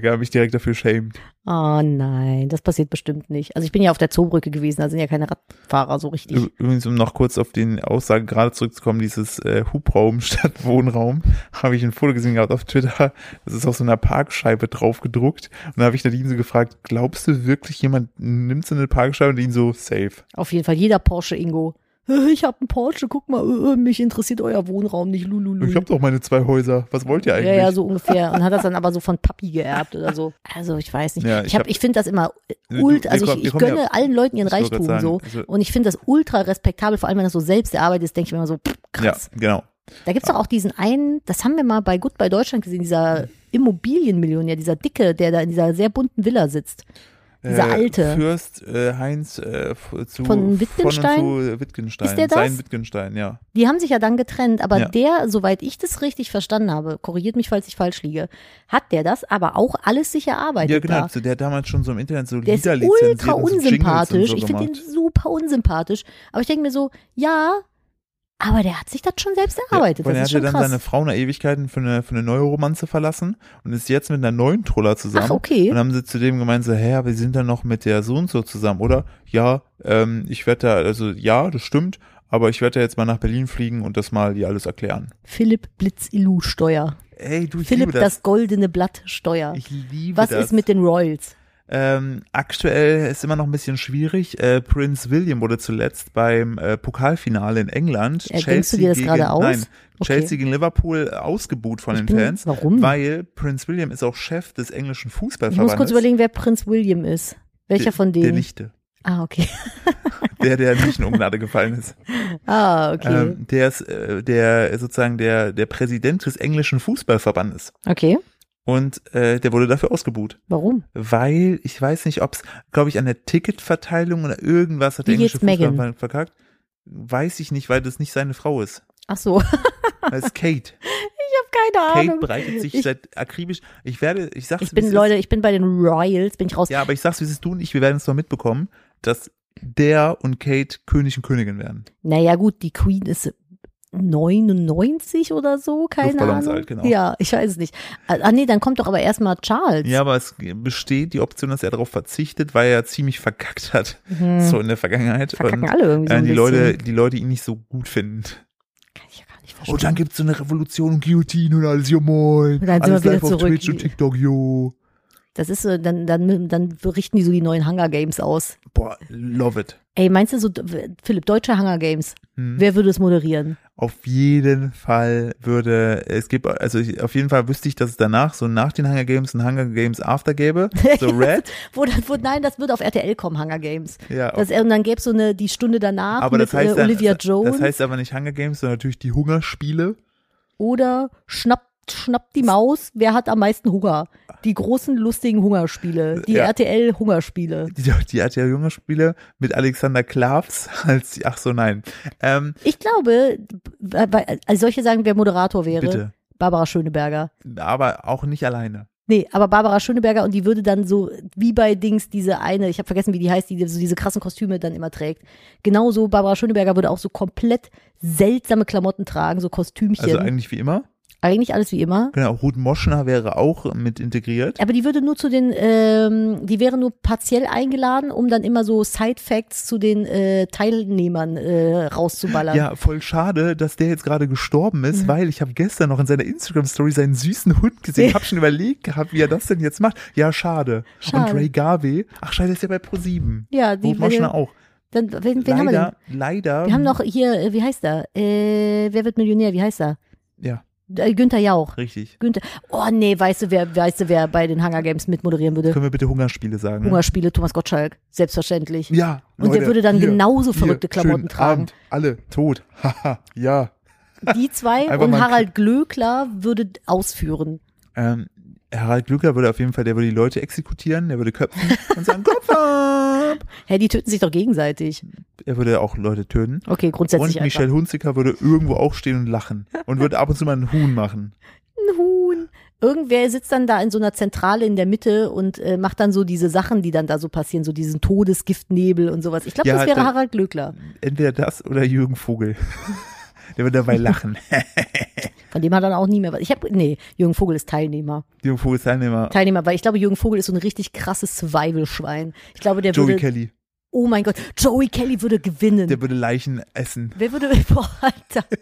gar mich direkt dafür schämt. Oh nein, das passiert bestimmt nicht. Also ich bin ja auf der Zoobrücke gewesen, da sind ja keine Radfahrer so richtig. Übrigens, um noch kurz auf den Aussage gerade zurückzukommen, dieses äh, Hubraum statt Wohnraum, habe ich ein Foto gesehen gehabt auf Twitter. Das ist auf so einer Parkscheibe drauf gedruckt. Und da habe ich Nadine so gefragt, glaubst du wirklich, jemand nimmt so eine Parkscheibe und ihn so safe? Auf jeden Fall jeder Porsche Ingo. "Äh, ich habe einen Porsche, guck mal, äh, mich interessiert euer Wohnraum nicht, lululu. Ich habe doch meine zwei Häuser. Was wollt ihr eigentlich? Ja, ja, so ungefähr. Und hat das dann aber so von Papi geerbt oder so. Also ich weiß nicht. Ja, ich ich hab, hab- ich finde das immer Du- ult, wir also ich, ich gönne ja- allen Leuten ihren Reichtum so. sagen, also- Und ich finde das ultra respektabel, vor allem wenn das so selbst erarbeitet ist, denke ich mir immer so, pff, Ja, krass. genau. Da gibt's doch auch diesen einen, das haben wir mal bei Goodbye Deutschland gesehen, dieser Immobilienmillionär, dieser Dicke, der da in dieser sehr bunten Villa sitzt. Dieser Äh, alte. Fürst äh, Heinz äh, zu, Von Wittgenstein? Von zu Wittgenstein. Ist der das? Sein Wittgenstein, ja. Die haben sich ja dann getrennt, aber Ja. der, soweit ich das richtig verstanden habe, korrigiert mich, falls ich falsch liege, hat der das aber auch alles sich erarbeitet. Ja, genau. Da. Der hat damals schon so im Internet so Der ist Lieder lizenziert ultra unsympathisch. so ich finde den super unsympathisch. Aber ich denke mir so, ja, aber der hat sich das schon selbst erarbeitet. Weil er das ist hat ja dann krass. seine Frau nach Ewigkeiten für eine, für eine neue Romanze verlassen und ist jetzt mit einer neuen Troller zusammen. Ach, okay. Und haben sie zu dem gemeint, so, hä, aber sie sind dann noch mit der so und so zusammen, oder? Ja, ähm, ich werde da, also ja, das stimmt, aber ich werde da jetzt mal nach Berlin fliegen und das mal ihr alles erklären. Philipp Blitz-Illu Steuer. Ey, du, ich Philipp liebe das. das. goldene Blatt Steuer. Ich liebe Was das. ist mit den Royals? Ähm, aktuell ist immer noch ein bisschen schwierig. Äh, Prince William wurde zuletzt beim äh, Pokalfinale in England. Äh, denkst du dir das gegen, gerade aus? Nein, Okay. Chelsea gegen Liverpool ausgebuht von Ich den bin- Fans. warum? Weil Prince William ist auch Chef des englischen Ich Fußballverbandes. muss kurz überlegen, wer Prinz William ist. Welcher der, von Der denen? Lichte. Ah, okay. Der, der nicht in Ungnade gefallen ist. Ah, okay. Ähm, der ist äh, der sozusagen der, der Präsident des englischen Fußballverbandes. okay. Und äh, der wurde dafür ausgebuht. Warum? Weil, ich weiß nicht, ob es, glaube ich, an der Ticketverteilung oder irgendwas hat der Wie geht's englische Meghan? Fußballverband verkackt. Weiß ich nicht, weil das nicht seine Frau ist. Ach so. Das ist Kate. Keine Kate Ahnung. bereitet sich Ich- seit akribisch. Ich werde, ich sag's Ich bin, Leute, ich bin bei den Royals, bin ich raus. Ja, aber ich sag's, wie es ist, du und ich, wir werden es noch mitbekommen, dass der und Kate König und Königin werden. Naja, gut, die Queen ist 99 oder so, keine Luftballons Ahnung. alt, genau. Ja, ich weiß es nicht. Ah, nee, dann kommt doch aber erstmal Charles. Ja, aber es besteht die Option, dass er darauf verzichtet, weil er ziemlich verkackt hat. Mhm. So in der Vergangenheit. Verkacken und, alle irgendwie so äh, die bisschen. Leute, die Leute ihn nicht so gut finden. Kann ich ja gar nicht Oh, verstehen. dann gibt's so eine Revolution und Guillotine und alles, jo moin. Und dann sind alles wir wieder live auf zurück. Twitch und TikTok, jo. Das ist so, dann, dann, dann richten die so die neuen Hunger Games aus. Boah, love it. Ey, meinst du so, Philipp, deutsche Hunger Games, Hm. wer würde es moderieren? Auf jeden Fall würde, es gibt, also ich, auf jeden Fall wüsste ich, dass es danach, so nach den Hunger Games, ein Hunger Games After gäbe. So Red. Wo, wo, nein, das wird auf RTL kommen, Hunger Games. Ja, Das, und dann gäbe es so eine, die Stunde danach aber mit das heißt, äh, dann, Olivia das, Jones das heißt aber nicht Hunger Games, sondern natürlich die Hungerspiele. oder Schnapp, Schnapp die Maus, wer hat am meisten Hunger? Die großen, lustigen Hungerspiele, die Ja. RTL-Hungerspiele. Die, die RTL Hungerspiele mit Alexander Klavs als, ach so, nein. Ähm, Ich glaube, also solche sagen, wer Moderator wäre, bitte. Barbara Schöneberger. Aber auch nicht alleine. Nee, aber Barbara Schöneberger und die würde dann so, wie bei Dings, diese eine, ich habe vergessen, wie die heißt, die so diese krassen Kostüme dann immer trägt. Genauso, Barbara Schöneberger würde auch so komplett seltsame Klamotten tragen, so Kostümchen. Also eigentlich wie immer. Eigentlich alles wie immer. Genau, Ruth Moschner wäre auch mit integriert. Aber die würde nur zu den, ähm, die wäre nur partiell eingeladen, um dann immer so Side-Facts zu den äh, Teilnehmern äh, rauszuballern. Ja, voll schade, dass der jetzt gerade gestorben ist, weil ich habe gestern noch in seiner Instagram-Story seinen süßen Hund gesehen. Ich habe schon überlegt gehabt, wie er das denn jetzt macht. Ja, schade. Schade. Und Ray Garvey, ach scheiße, ist ja bei Pro7. Ja, die Ruth Moschner auch. Dann, wen, wen haben wir denn? leider, leider. Wir haben noch hier, äh, wie heißt er? Äh, wer wird Millionär? Wie heißt er? Ja, Günther Jauch. richtig. Günther. Oh nee, weißt du, wer, weißt du, wer bei den Hunger Games mitmoderieren würde? Können wir bitte Hungerspiele sagen? Hungerspiele, Thomas Gottschalk. Selbstverständlich. Ja. Und der Leute, würde dann hier, genauso hier, verrückte Klamotten schönen tragen. Abend, alle tot. Haha, ja. Die zwei Einfach und Harald Glöckler würde ausführen. Ähm, Harald Glücker würde auf jeden Fall, der würde die Leute exekutieren, der würde köpfen und sagen, Kopf ab. Hä, die töten sich doch gegenseitig. Er würde auch Leute töten. Okay, grundsätzlich Und Michelle Hunziker würde irgendwo aufstehen und lachen und würde ab und zu mal einen Huhn machen. einfach. Ein Huhn. Irgendwer sitzt dann da in so einer Zentrale in der Mitte und äh, macht dann so diese Sachen, die dann da so passieren, so diesen Todesgiftnebel und sowas. Ich glaube, Ja, das wäre da- Harald Glöckler. Entweder das oder Jürgen Vogel. Der würde dabei lachen. Von dem hat er dann auch nie mehr was. Ich habe, nee, Jürgen Vogel ist Teilnehmer. Jürgen Vogel ist Teilnehmer. Teilnehmer, weil ich glaube, Jürgen Vogel ist so ein richtig krasses Survival-Schwein. Ich glaube, der Joey würde, Kelly. Oh mein Gott, Joey Kelly würde gewinnen. Der würde Leichen essen. Wer würde, boah, Alter.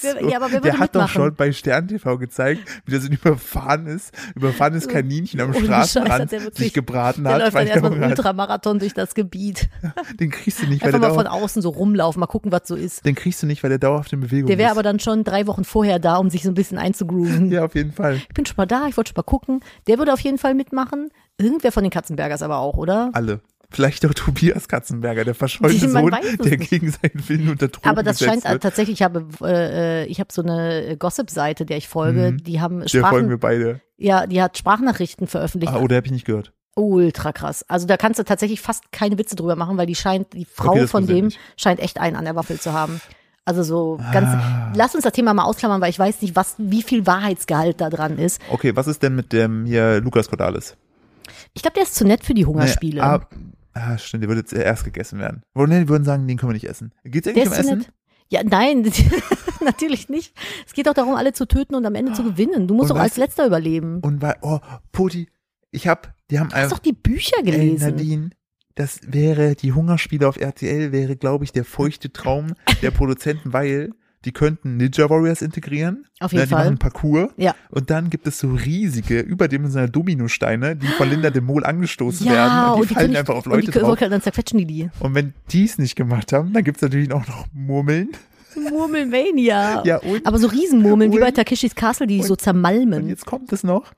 Wer- ja, aber wer der würde hat doch mitmachen? schon bei Stern TV gezeigt, wie das ein überfahrenes, überfahrenes Kaninchen am Scheiß, Straßenrand hat der sich gebraten Der hat. läuft dann er erstmal einen hat. Ultramarathon durch das Gebiet. Den kriegst du nicht, weil Einfach der, mal von außen so rumlaufen, mal gucken, was so ist. den kriegst du nicht, weil der dauerhaft in Bewegung Der wäre ist. aber dann schon drei Wochen vorher da, um sich so ein bisschen einzugrooven. ja, auf jeden Fall. Ich bin schon mal da, ich wollte schon mal gucken. Der würde auf jeden Fall mitmachen. Irgendwer von den Katzenbergers aber auch, oder? Alle. Vielleicht auch Tobias Katzenberger, der verschollene Sohn, der gegen seinen Willen unter Drogen Aber das scheint äh, wird. tatsächlich, ich habe, äh, ich habe so eine Gossip-Seite, der ich folge, Mhm. die haben Der folgen Sprachen, wir beide. ja, die hat Sprachnachrichten veröffentlicht. Ah, oder habe ich nicht gehört. Ultra krass. Also da kannst du tatsächlich fast keine Witze drüber machen, weil die scheint, die Frau Okay, von dem scheint echt einen an der Waffel zu haben. Also so ganz, Ah. lass uns das Thema mal ausklammern, weil ich weiß nicht, was, wie viel Wahrheitsgehalt da dran ist. Okay, was ist denn mit dem hier Lukas Cordalis? Ich glaube, der ist zu nett für die Hungerspiele. Nee, ah, ah, stimmt, der würde jetzt erst gegessen werden. Oder nee, die würden sagen, den können wir nicht essen. Geht's eigentlich um Essen? nett. Ja, nein, natürlich nicht. Es geht doch darum, alle zu töten und am Ende zu gewinnen. Du musst Und doch als Letzter überleben. Und weil, oh, Poti, ich hab, die haben Du hast einfach, doch die Bücher ey, gelesen. Nadine, das wäre, die Hungerspiele auf RTL wäre, glaube ich, der feuchte Traum der Produzenten, weil die könnten Ninja Warriors integrieren. Auf jeden ne, die Fall. machen Parcours. Ja. Und dann gibt es so riesige, überdimensionale Dominosteine, die von Linda de Mol angestoßen ja, werden. Und die, und die fallen nicht- einfach auf und Leute die können, drauf. Dann zerquetschen die die. Und wenn die es nicht gemacht haben, dann gibt's natürlich auch noch Murmeln. Murmelmania. Ja, und, Aber so Riesenmurmeln, wie Und- bei Takeshis Castle, die so und zermalmen. jetzt kommt es noch.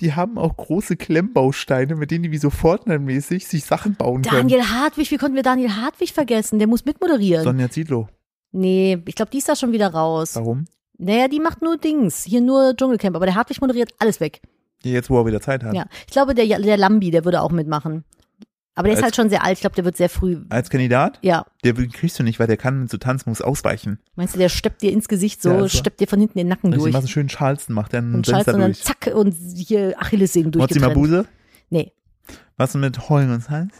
Die haben auch große Klemmbausteine, mit denen die wie so Fortnite-mäßig sich Sachen bauen können. Daniel Hartwig, wie konnten wir Daniel Hartwig vergessen? Der muss mitmoderieren. Sonja Zietlow. Nee, ich glaube, die ist da schon wieder raus. Warum? Naja, die macht nur Dings. Hier nur Dschungelcamp. Aber der Hartwig moderiert alles weg. Jetzt, wo er wieder Zeit hat. Ja. Ich glaube, der, der Lambi, der würde auch mitmachen. Aber der ist Als- halt schon sehr alt. Ich glaube, der wird sehr früh. Als Kandidat? Ja. Der kriegst du nicht, weil der kann mit so Tanzmoves ausweichen. Meinst du, der steppt dir ins Gesicht so, Ja, also- steppt dir von hinten den Nacken ich durch. mal so schön Charleston macht, dann Und scheißt er und dann durch. zack und hier Achillessehnen Mozzi durchgetrennt. Mabuse? Nee. Was ist mit Heulen und Hals?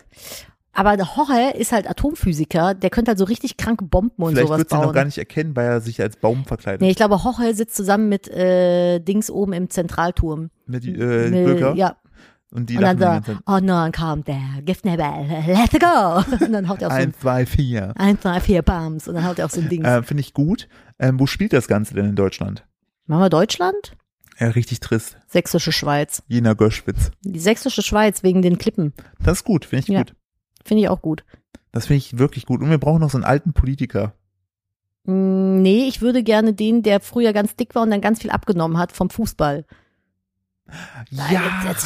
Aber der Jorge ist halt Atomphysiker, der könnte halt so richtig kranke Bomben und Vielleicht sowas wird sie noch bauen. gar nicht erkennen, weil er sich als Baum verkleidet. Nee, ich glaube, Jorge sitzt zusammen mit äh, Dings oben im Zentralturm. Mit äh, Mit- Bürger. Ja. Und die und dann so, oh no, come there, give me a bell, let's go. Und dann haut er auch so ein, zwei, vier. eins, zwei, vier Bums. Und dann haut er auch so ein Ding. Äh, Finde ich gut. Ähm, wo spielt das Ganze denn in Deutschland? Machen wir Deutschland? Ja, richtig trist. Sächsische Schweiz. Jena Göschwitz. Die sächsische Schweiz wegen den Klippen. Das ist gut, finde ich Ja. gut. Finde ich auch gut. Das finde ich wirklich gut. Und wir brauchen noch so einen alten Politiker. Mm, Nee, ich würde gerne den, der früher ganz dick war und dann ganz viel abgenommen hat vom Fußball. Ja,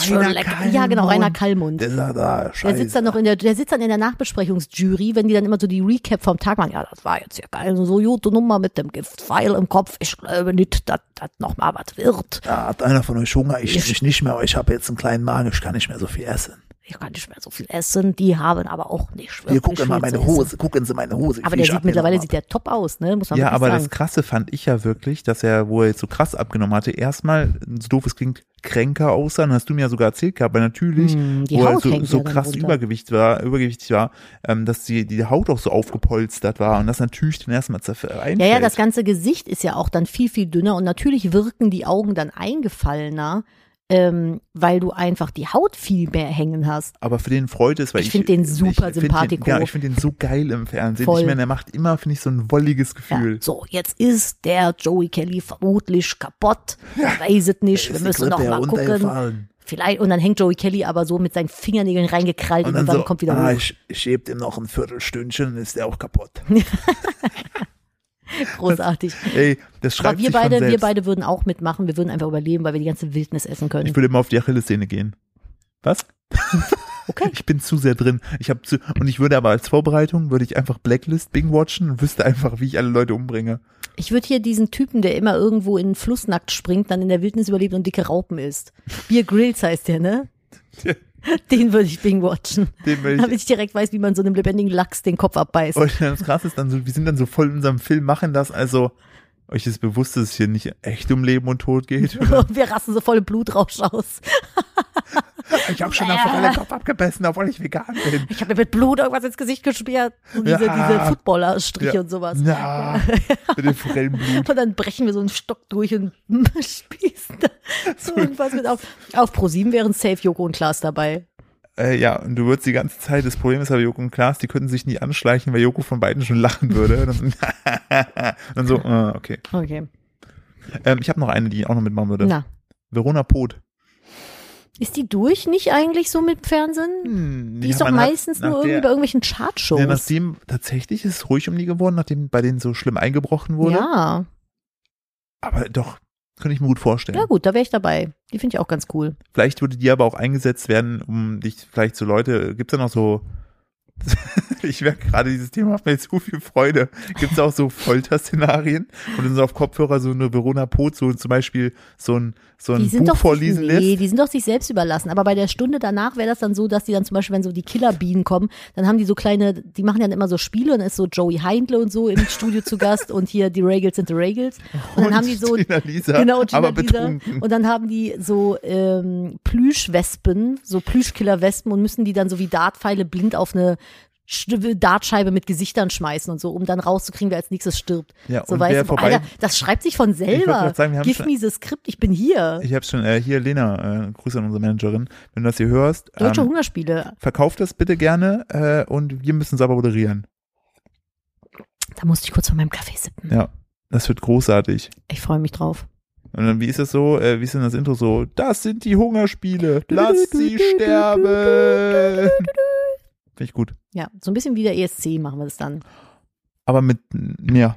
Rainer. Ja, genau, Rainer Kallmund. Der scheiße. Der sitzt dann noch in der, der sitzt dann in der Nachbesprechungsjury, wenn die dann immer so die Recap vom Tag machen. Ja, das war jetzt ja geil, so gute Nummer mit dem Giftpfeil im Kopf. Ich glaube nicht, dass das noch mal was wird. Ja, hat einer von euch Hunger? Ich, Ich- ich nicht mehr, aber ich habe jetzt einen kleinen Magen, ich kann nicht mehr so viel essen. Ich kann nicht mehr so viel essen. Die haben aber auch nicht Hier, wirklich gucken mal meine. Hose, gucken Sie meine Hose. Aber der sieht mittlerweile sieht der top aus, ne? Muss man Ja, aber sagen. das Krasse fand ich ja wirklich, dass er, wo er jetzt so krass abgenommen hatte, erstmal, so doof es klingt, kränker aussah. Und hast du mir ja sogar erzählt gehabt, weil natürlich, Hm, wo er so, so dann krass. Übergewicht war, übergewichtig war, ähm, dass die, die Haut auch so aufgepolstert war und das natürlich dann erstmal einfällt. Ja, ja, das ganze Gesicht ist ja auch dann viel, viel dünner und natürlich wirken die Augen dann eingefallener, ähm, weil du einfach die Haut viel mehr hängen hast. aber für den freut es, weil Ich ich. find den super. Den, ja, ich finde den so geil im Fernsehen. Voll. Ich meine, er macht immer, finde ich, so ein wolliges Ja, Gefühl. so, jetzt ist der Joey Kelly vermutlich kaputt. Ich weiß es nicht. Wir Ist müssen noch mal gucken. Vielleicht, und dann hängt Joey Kelly aber so mit seinen Fingernägeln reingekrallt und, Und dann, so, kommt wieder ah, hoch. ich, ich heb dem noch ein Viertelstündchen, dann ist der auch kaputt. Großartig. Ey, das schreibt Aber wir beide, wir beide würden auch mitmachen. Wir würden einfach überleben, weil wir die ganze Wildnis essen können. Ich würde immer auf die Achillessehne gehen. Was? Okay. Ich bin zu sehr drin. Ich habe zu und ich würde aber als Vorbereitung würde ich einfach Blacklist Bing watchen und wüsste einfach, wie ich alle Leute umbringe. Ich würde hier diesen Typen, der immer irgendwo in den Fluss nackt springt, dann in der Wildnis überlebt und dicke Raupen isst. Beer Grills heißt der, ne? Den würde ich Bing watchen. Den will Damit ich. ich direkt weiß, wie man so einem lebendigen Lachs den Kopf abbeißt. Und das krasse ist dann so, wir sind dann so voll in unserem Film, machen das, also euch ist bewusst, dass es hier nicht echt um Leben und Tod geht. Wir rasten so voll Blutrausch aus. Ich habe schon davor alle Kopf abgebissen, obwohl ich vegan bin. Ich habe mir mit Blut irgendwas ins Gesicht gesperrt. Und diese, Ja. diese Footballer-Striche Ja. und sowas. Na, mit dem Forellenblut. Und dann brechen wir so einen Stock durch und spießen da so irgendwas mit auf. Auf Pro7 wären safe Joko und Klaas dabei. Äh, ja, und du würdest die ganze Zeit, das Problem ist aber Joko und Klaas, die könnten sich nie anschleichen, weil Joko von beiden schon lachen würde. Und dann so, äh, okay. Okay. Ähm, ich habe noch eine, die ich auch noch mitmachen würde. Na. Verona Pot. Ist die durch nicht eigentlich so mit Fernsehen? Hm, Die ist doch meistens nur irgendwie bei irgendwelchen Chartshows. Ja, nachdem tatsächlich ist es ruhig um die geworden, nachdem bei denen so schlimm eingebrochen wurde. ja. Aber doch, könnte ich mir gut vorstellen. ja gut, da wäre ich dabei. Die finde ich auch ganz cool. Vielleicht würde die aber auch eingesetzt werden, um dich vielleicht so Leute, gibt's da noch so, ich merke gerade, dieses Thema macht mir jetzt so viel Freude. Gibt's auch so Folterszenarien und dann so auf Kopfhörer so eine Verona Pot, so zum Beispiel so ein, so Die ein sind Buch doch vorlesen nee, lässt. die sind doch sich selbst überlassen. Aber bei der Stunde danach wäre das dann so, dass die dann zum Beispiel, wenn so die Killerbienen kommen, dann haben die so kleine, die machen dann immer so Spiele und dann ist so Joey Heindle und so im Studio zu Gast und hier die Regals sind the Regals. Und dann haben die so Gina Lisa, genau, Gina aber Lisa. betrunken. Und dann haben die so ähm, Plüschwespen, so Plüschkillerwespen und müssen die dann so wie Dartpfeile blind auf eine Dartscheibe mit Gesichtern schmeißen und so, um dann rauszukriegen, wer als nächstes stirbt. Ja, so und wer vorbei- Alter, das schreibt sich von selber. sagen, Give schon- me the script, ich bin hier. Ich habe schon, äh, hier Lena, äh, Grüße an unsere Managerin, wenn du das hier hörst, Deutsche ähm, Hungerspiele, verkauft das bitte gerne äh, und wir müssen es aber moderieren. da musste ich kurz von meinem Kaffee sippen. Ja, das wird großartig. Ich freue mich drauf. Und dann, wie ist das so, äh, wie ist denn das Intro so? Das sind die Hungerspiele, lass sie sterben. Finde ich gut. Ja, so ein bisschen wie der ESC machen wir das dann. Aber mit, ja,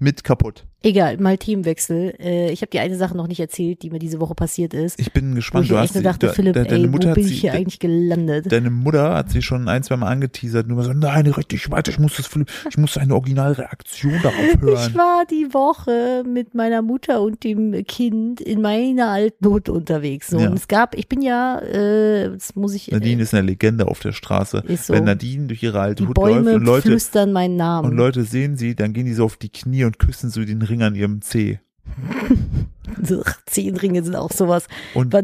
mit kaputt. Egal, mal Themenwechsel. Äh, ich habe die eine Sache noch nicht erzählt, die mir diese Woche passiert ist. Ich bin Wo gespannt. ich Du echt hast nur dachte, de- Philipp, de- deine ey, Mutter wo bin sie, ich hier de- eigentlich gelandet? Deine Mutter hat sie schon ein, zwei Mal angeteasert, nur so, nein, richtig weiter, ich muss das, ich muss eine Originalreaktion darauf Ich hören. war die Woche mit meiner Mutter und dem Kind in meiner alten Hut unterwegs. So. Ja. Und es gab, ich bin ja, äh, das muss ich, Nadine ist eine Legende auf der Straße. Ist so. Wenn Nadine durch ihre alte Hut läuft und Leute, flüstern meinen Namen. und Leute sehen sie, dann gehen die so auf die Knie und küssen so den Ring an ihrem Zeh. So, Zehn Ringe sind auch sowas. Und So,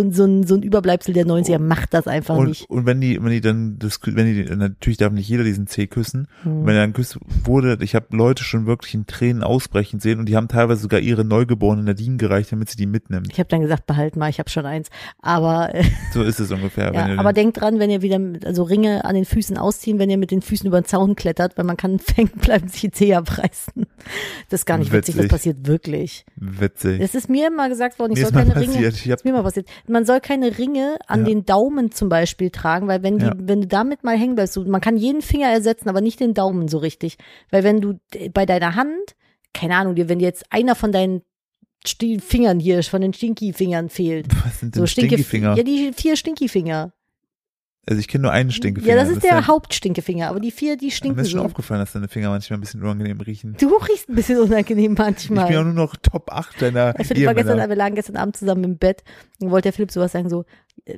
ein- so, ein- so ein Überbleibsel der 90er macht das einfach und, nicht. und wenn die, wenn die dann das, wenn die, natürlich darf nicht jeder diesen Zeh küssen. Hm. Wenn er dann küsst wurde, ich habe Leute schon wirklich in Tränen ausbrechen sehen und die haben teilweise sogar ihre neugeborene Nadine gereicht, damit sie die mitnimmt. Ich habe dann gesagt, behalt mal, ich habe schon eins. Aber So ist es ungefähr. Ja, aber den- denkt dran, wenn ihr wieder mit, also Ringe an den Füßen ausziehen, wenn ihr mit den Füßen über den Zaun klettert, weil man kann hängen bleiben, sich die Zehe abreißen. Das ist gar nicht witzig, das Witzig. passiert wirklich. witzig. Es ist mir immer gesagt worden, ich Mir soll keine Ringe, passiert. Ich hab, ist mir mal passiert, man soll keine Ringe an Ja. den Daumen zum Beispiel tragen, weil wenn die, Ja. wenn du damit mal hängen bleibst, so, man kann jeden Finger ersetzen, aber nicht den Daumen so richtig. Weil wenn du bei deiner Hand, keine Ahnung, dir, wenn jetzt einer von deinen Fingern hier, von den Stinky-Fingern fehlt, was sind so denn Stinke, Stinkefinger? ja, die vier Stinky-Finger. Also ich kenne nur einen Stinkefinger. Ja, das ist der ja- Hauptstinkefinger, aber die vier, die Mir stinken ist schon so. aufgefallen, dass deine Finger manchmal ein bisschen unangenehm riechen. Du riechst ein bisschen unangenehm Ich bin manchmal. ja nur noch Top 8 deiner Der Philipp war gestern, wir lagen gestern Abend zusammen im Bett und wollte der Philipp sowas sagen, so,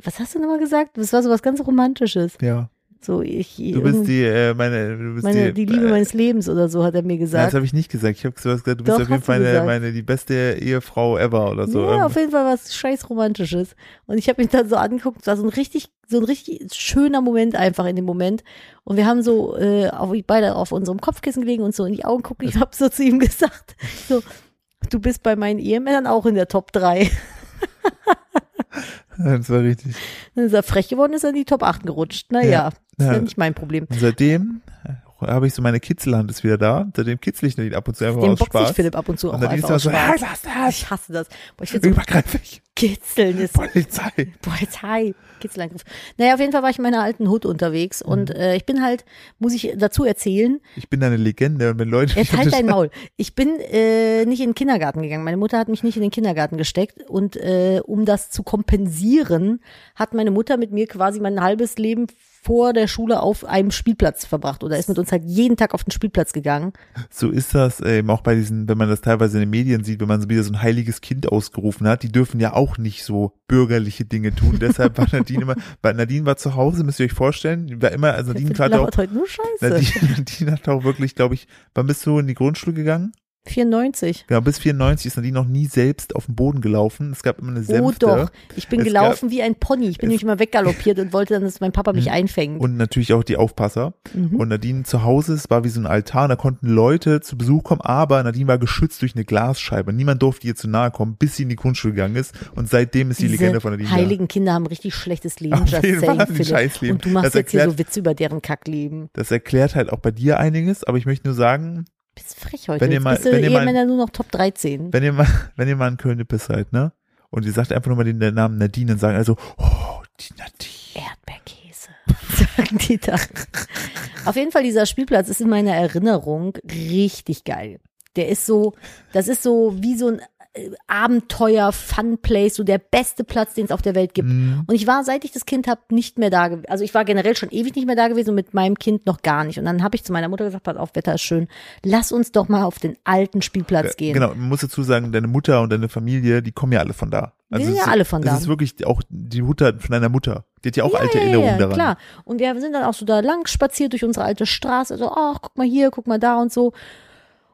was hast du nochmal gesagt? Das war sowas ganz Romantisches. Ja, So, ich, du bist die, äh, meine, du bist meine, die Liebe äh, meines Lebens oder so, hat er mir Nein, das gesagt. habe ich nicht gesagt. Ich habe gesagt, du bist Doch, auf jeden Fall meine, gesagt. meine, die beste Ehefrau ever oder so. ja, auf jeden Fall was scheiß Romantisches. Und ich habe mich dann so angeguckt, es war so ein richtig, so ein richtig schöner Moment einfach in dem Moment. Und wir haben so äh, auf, beide auf unserem Kopfkissen gelegen und so in die Augen gucken. Ich habe so zu ihm gesagt, so, du bist bei meinen Ehemännern auch in der Top 3. das war richtig. Dann ist er frech geworden, ist er in die Top 8 gerutscht. Naja, Ja. ist ja Ja. nicht mein Problem. Und seitdem habe ich so meine Kitzelhand ist wieder da. Seitdem kitzel ich Nadine ab und zu einfach Den aus Spaß. Philipp ab und zu auch Und Nadine einfach ist aus so, hey, Spaß. was das? Ich hasse das. Boah, ich so Übergreifig. kitzeln ist Polizei. Polizei, Kitzelangriff. Naja, auf jeden Fall war ich in meiner alten Hut unterwegs und Mhm. äh, ich bin halt, muss ich dazu erzählen, Ich bin eine Legende und wenn Leute jetzt halt dein Maul. Ich bin äh, nicht in den Kindergarten gegangen. Meine Mutter hat mich nicht in den Kindergarten gesteckt und äh, um das zu kompensieren, hat meine Mutter mit mir quasi mein halbes Leben vor der Schule auf einem Spielplatz verbracht oder ist mit uns halt jeden Tag auf den Spielplatz gegangen. So ist das ähm, auch bei diesen, wenn man das teilweise in den Medien sieht, wenn man so wieder so ein heiliges Kind ausgerufen hat, die dürfen ja auch nicht so bürgerliche Dinge tun. Deshalb war Nadine immer, weil Nadine war zu Hause, müsst ihr euch vorstellen, war immer, also Nadine hat auch, heute nur Scheiße. Nadine, Nadine hat auch wirklich, glaube ich, wann bist du in die Grundschule gegangen? 94. Genau, bis 94 ist Nadine noch nie selbst auf den Boden gelaufen. Es gab immer eine Sänfte. Oh doch, ich bin Es gelaufen wie ein Pony. Ich bin nämlich immer weggaloppiert und wollte dann, dass mein Papa mich Mhm. einfängt. Und natürlich auch die Aufpasser. Mhm. Und Nadine zu Hause, es war wie so ein Altar, da konnten Leute zu Besuch kommen, aber Nadine war geschützt durch eine Glasscheibe. Niemand durfte ihr zu nahe kommen, bis sie in die Grundschule gegangen ist. Und seitdem ist die Diese Legende von Nadine heiligen Kinder haben richtig schlechtes Leben. Auf just jeden Fall haben die. Scheißleben. Und du machst Das jetzt hier so Witze über deren Kackleben. da. Das erklärt halt auch bei dir einiges, aber ich möchte nur sagen, Bist frech heute. Wenn ihr mal- bist du wenn ihr mal- nur noch Top 13. wenn ihr mal, wenn ihr mal in Köln-Nippes seid, ne? Und ihr sagt einfach nur mal den Namen Nadine und sagen also, oh, die Nadine. Erdbeerkäse, sagen die da. Auf jeden Fall, dieser Spielplatz ist in meiner Erinnerung richtig geil. Der ist so, das ist so wie so ein Abenteuer, Fun Place, so der beste Platz, den es auf der Welt gibt. Mhm. Und ich war, seit ich das Kind habe, nicht mehr da gewesen. Also ich war generell schon ewig nicht mehr da gewesen und mit meinem Kind noch gar nicht. Und dann habe ich zu meiner Mutter gesagt, pass auf, Wetter ist schön. Lass uns doch mal auf den alten Spielplatz gehen. Genau, man muss dazu sagen, deine Mutter und deine Familie, die kommen ja alle von da. Also sind es ja alle von da. Es ist wirklich auch die Mutter von deiner Mutter. Die hat ja auch alte Erinnerungen daran. klar. Und wir sind dann auch so da lang spaziert durch unsere alte Straße. So, ach, guck mal hier, guck mal da und so.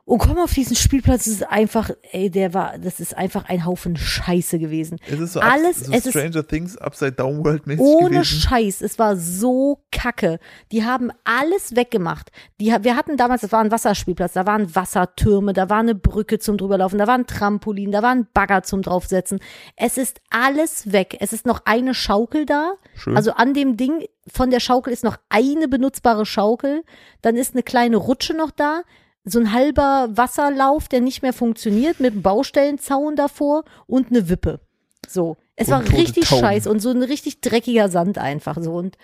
Und komm auf diesen Spielplatz, es ist einfach, ey, der war, das ist einfach ein Haufen Scheiße gewesen. Es ist so, Alles- so es ist- Stranger Things Upside Down World mäßig Ohne gewesen. Scheiß, es war so kacke. Die haben alles weggemacht. Die, wir hatten damals, das war ein Wasserspielplatz, da waren Wassertürme, da war eine Brücke zum drüberlaufen, da war ein Trampolin, da war ein Bagger zum draufsetzen. Es ist alles weg. Es ist noch eine Schaukel da. Schön. Also an dem Ding von der Schaukel ist noch eine benutzbare Schaukel. Dann ist eine kleine Rutsche noch da. So ein halber Wasserlauf, der nicht mehr funktioniert, mit einem Baustellenzaun davor und eine Wippe. So. Es Und war richtig Tauben. scheiße und so ein richtig dreckiger Sand einfach so. Und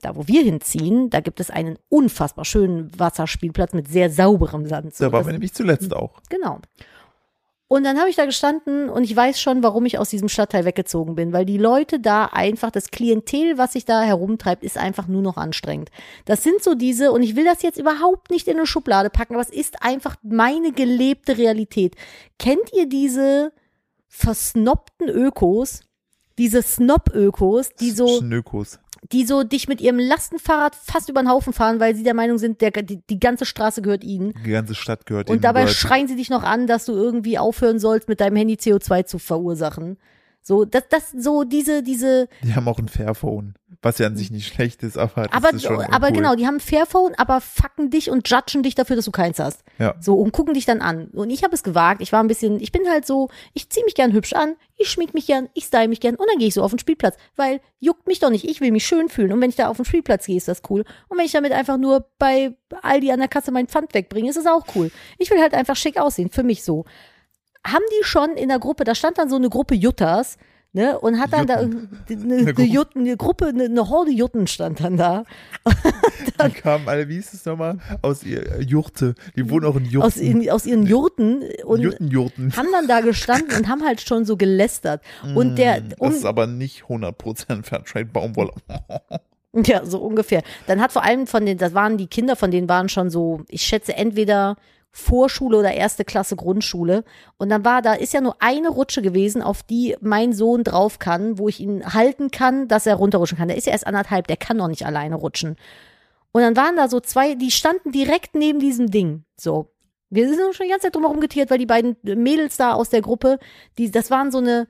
da, wo wir hinziehen, da gibt es einen unfassbar schönen Wasserspielplatz mit sehr sauberem Sand. So, Da waren wir nämlich zuletzt auch. Genau. Und dann habe ich da gestanden und ich weiß schon, warum ich aus diesem Stadtteil weggezogen bin, weil die Leute da einfach, das Klientel, was sich da herumtreibt, ist einfach nur noch anstrengend. Das sind so diese, und ich will das jetzt überhaupt nicht in eine Schublade packen, aber es ist einfach meine gelebte Realität. Kennt ihr diese versnobten Ökos? Diese Snob-Ökos, die so Schnökos. Die so dich mit ihrem Lastenfahrrad fast über den Haufen fahren, weil sie der Meinung sind, der, die, die ganze Straße gehört ihnen. Die ganze Stadt gehört ihnen Und dabei schreien sie dich noch an, dass du irgendwie aufhören sollst, mit deinem Handy CO2 zu verursachen. So, das, das, so diese, diese, Die haben auch ein Fairphone, was ja an sich nicht schlecht ist, aber aber, ist schon aber cool. genau, die haben ein Fairphone, aber fucken dich und judgen dich dafür, dass du keins hast. Ja. So, und gucken dich dann an. Und ich habe es gewagt, ich war ein bisschen, ich bin halt so, ich zieh mich gern hübsch an, ich schmink mich gern, ich style mich gern und dann gehe ich so auf den Spielplatz, weil juckt mich doch nicht, ich will mich schön fühlen und wenn ich da auf den Spielplatz gehe, ist das cool. Und wenn ich damit einfach nur bei Aldi an der Kasse mein Pfand wegbringe, ist das auch cool. Ich will halt einfach schick aussehen, für mich so. Haben die schon in der Gruppe, da stand dann so eine Gruppe Juttas, ne, und hat dann da eine, eine, Gruppe. Jutten, eine Gruppe, eine, eine Horde Jutten stand dann da. Die kamen alle, wie hieß es nochmal? Aus ihr Jurte. Die wohnen auch in Jurten. aus, ihren, aus ihren Jurten und Jurten-Jurten. haben dann da gestanden und haben halt schon so gelästert. Und der, Das um, ist aber nicht 100% Fairtrade Baumwolle. ja, so ungefähr. Dann hat vor allem von den, das waren die Kinder, von denen waren schon so, ich schätze entweder Vorschule oder erste Klasse Grundschule. Und dann war, da ist ja nur eine Rutsche gewesen, auf die mein Sohn drauf kann, wo ich ihn halten kann, dass er runterrutschen kann. Der ist ja erst anderthalb, der kann noch nicht alleine rutschen. Und dann waren da so zwei, die standen direkt neben diesem Ding. So. Wir sind schon die ganze Zeit drumherum getiert, weil die beiden Mädels da aus der Gruppe, die, das waren so eine,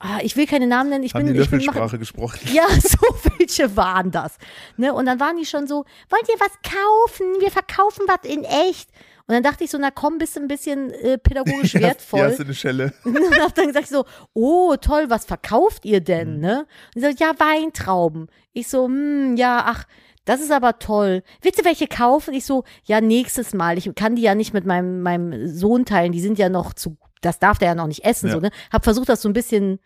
ah, ich will keine Namen nennen, ich Haben bin, die ich bin, Löffelsprache gesprochen. ja, so welche waren das. Ne? Und dann waren die schon so, wollt ihr was kaufen? Wir verkaufen was in echt. Und dann dachte ich so, na komm, bist du ein bisschen äh, pädagogisch wertvoll. hast du eine Schelle. Und hab dann gesagt ich so, oh? Mhm. toll, was verkauft ihr denn, ne? Und sie so, ja, Weintrauben. Ich so, hm, ja, ach, Das ist aber toll. Willst du welche kaufen? Ich so, ja, nächstes Mal. Ich kann die ja nicht mit meinem, meinem Sohn teilen. Die sind ja noch zu, das darf der ja noch nicht essen. Ja. So, ne? Hab versucht, das so ein bisschen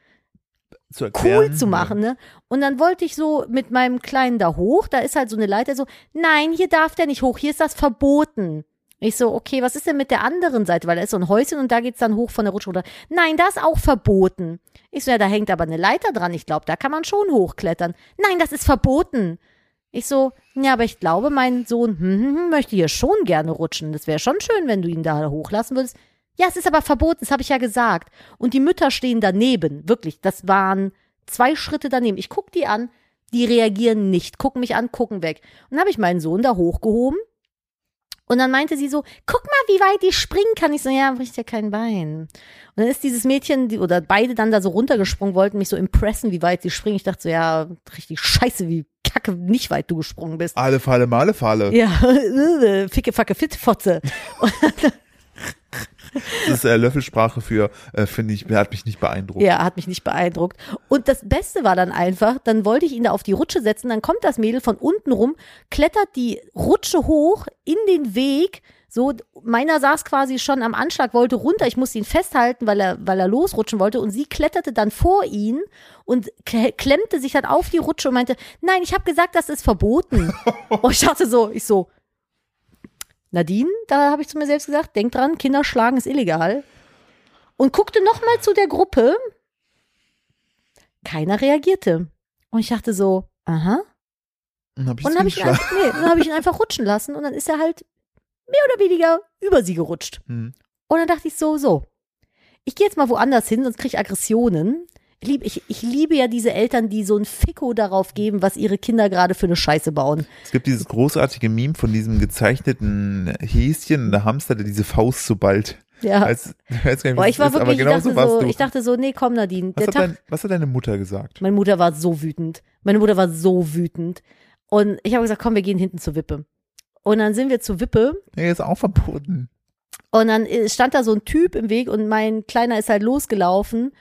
Zu cool zu machen, ne? Und dann wollte ich so mit meinem Kleinen da hoch, da ist halt so eine Leiter so, nein, hier darf der nicht hoch, hier ist das verboten. Ich so, okay, was ist denn mit der anderen Seite? Weil da ist so ein Häuschen und da geht's dann hoch von der Rutsche runter. Nein, das ist auch verboten. Ich so, ja, da hängt aber eine Leiter dran. Ich glaube, da kann man schon hochklettern. Nein, das ist verboten. Ich so, ja, aber ich glaube, mein Sohn hm, hm, hm, möchte hier schon gerne rutschen. Das wäre schon schön, wenn du ihn da hochlassen würdest. Ja, es ist aber verboten, das habe ich ja gesagt. Und die Mütter stehen daneben, wirklich. Das waren zwei Schritte daneben. Ich guck die an, die reagieren nicht, gucken mich an, gucken weg. Und dann habe ich meinen Sohn da hochgehoben. Und dann meinte sie so, guck mal, wie weit ich springen kann. Ich so, ja, bricht ja kein Bein. Und dann ist dieses Mädchen, die, oder beide dann da so runtergesprungen, wollten mich so impressen, wie weit sie springen. Ich dachte so, ja, richtig scheiße, wie kacke, nicht weit du gesprungen bist. Alle Falle, Male Falle. Ja, ficke, facke, fit, Fotze. Das ist äh, Löffelsprache für, äh, finde ich, hat mich nicht beeindruckt. Ja, hat mich nicht beeindruckt. Und das Beste war dann einfach, dann wollte ich ihn da auf die Rutsche setzen, dann kommt das Mädel von unten rum, klettert die Rutsche hoch in den Weg, so, meiner saß quasi schon am Anschlag, wollte runter, ich musste ihn festhalten, weil er, weil er losrutschen wollte und sie kletterte dann vor ihn und klemmte sich dann auf die Rutsche und meinte, nein, ich habe gesagt, das ist verboten. und ich dachte so, ich so, Nadine, da habe ich zu mir selbst gesagt, denk dran, Kinder schlagen ist illegal. Und guckte nochmal zu der Gruppe. Keiner reagierte. Und ich dachte so, aha. Dann hab ich Und dann habe ich, ihn einfach- nee, dann hab ich ihn einfach rutschen lassen und dann ist er halt mehr oder weniger über sie gerutscht. Hm. Und dann dachte ich so, so, ich gehe jetzt mal woanders hin, sonst kriege ich Aggressionen. Ich liebe, ich, ich liebe ja diese Eltern, die so ein Ficko darauf geben, was ihre Kinder gerade für eine Scheiße bauen. Es gibt dieses großartige Meme von diesem gezeichneten Häschen der Hamster, der diese Faust so bald. Ja. Als, nicht, Boah, ich war ist, wirklich, ich genau dachte so du. ich dachte so, nee, komm Nadine, was, hat Tag, dein, was hat deine Mutter gesagt? Meine Mutter war so wütend. Meine Mutter war so wütend. Und ich habe gesagt, komm, wir gehen hinten zur Wippe. Und dann sind wir zur Wippe Nee, ist auch verboten. und dann äh, stand da so ein Typ im Weg und mein Kleiner ist halt losgelaufen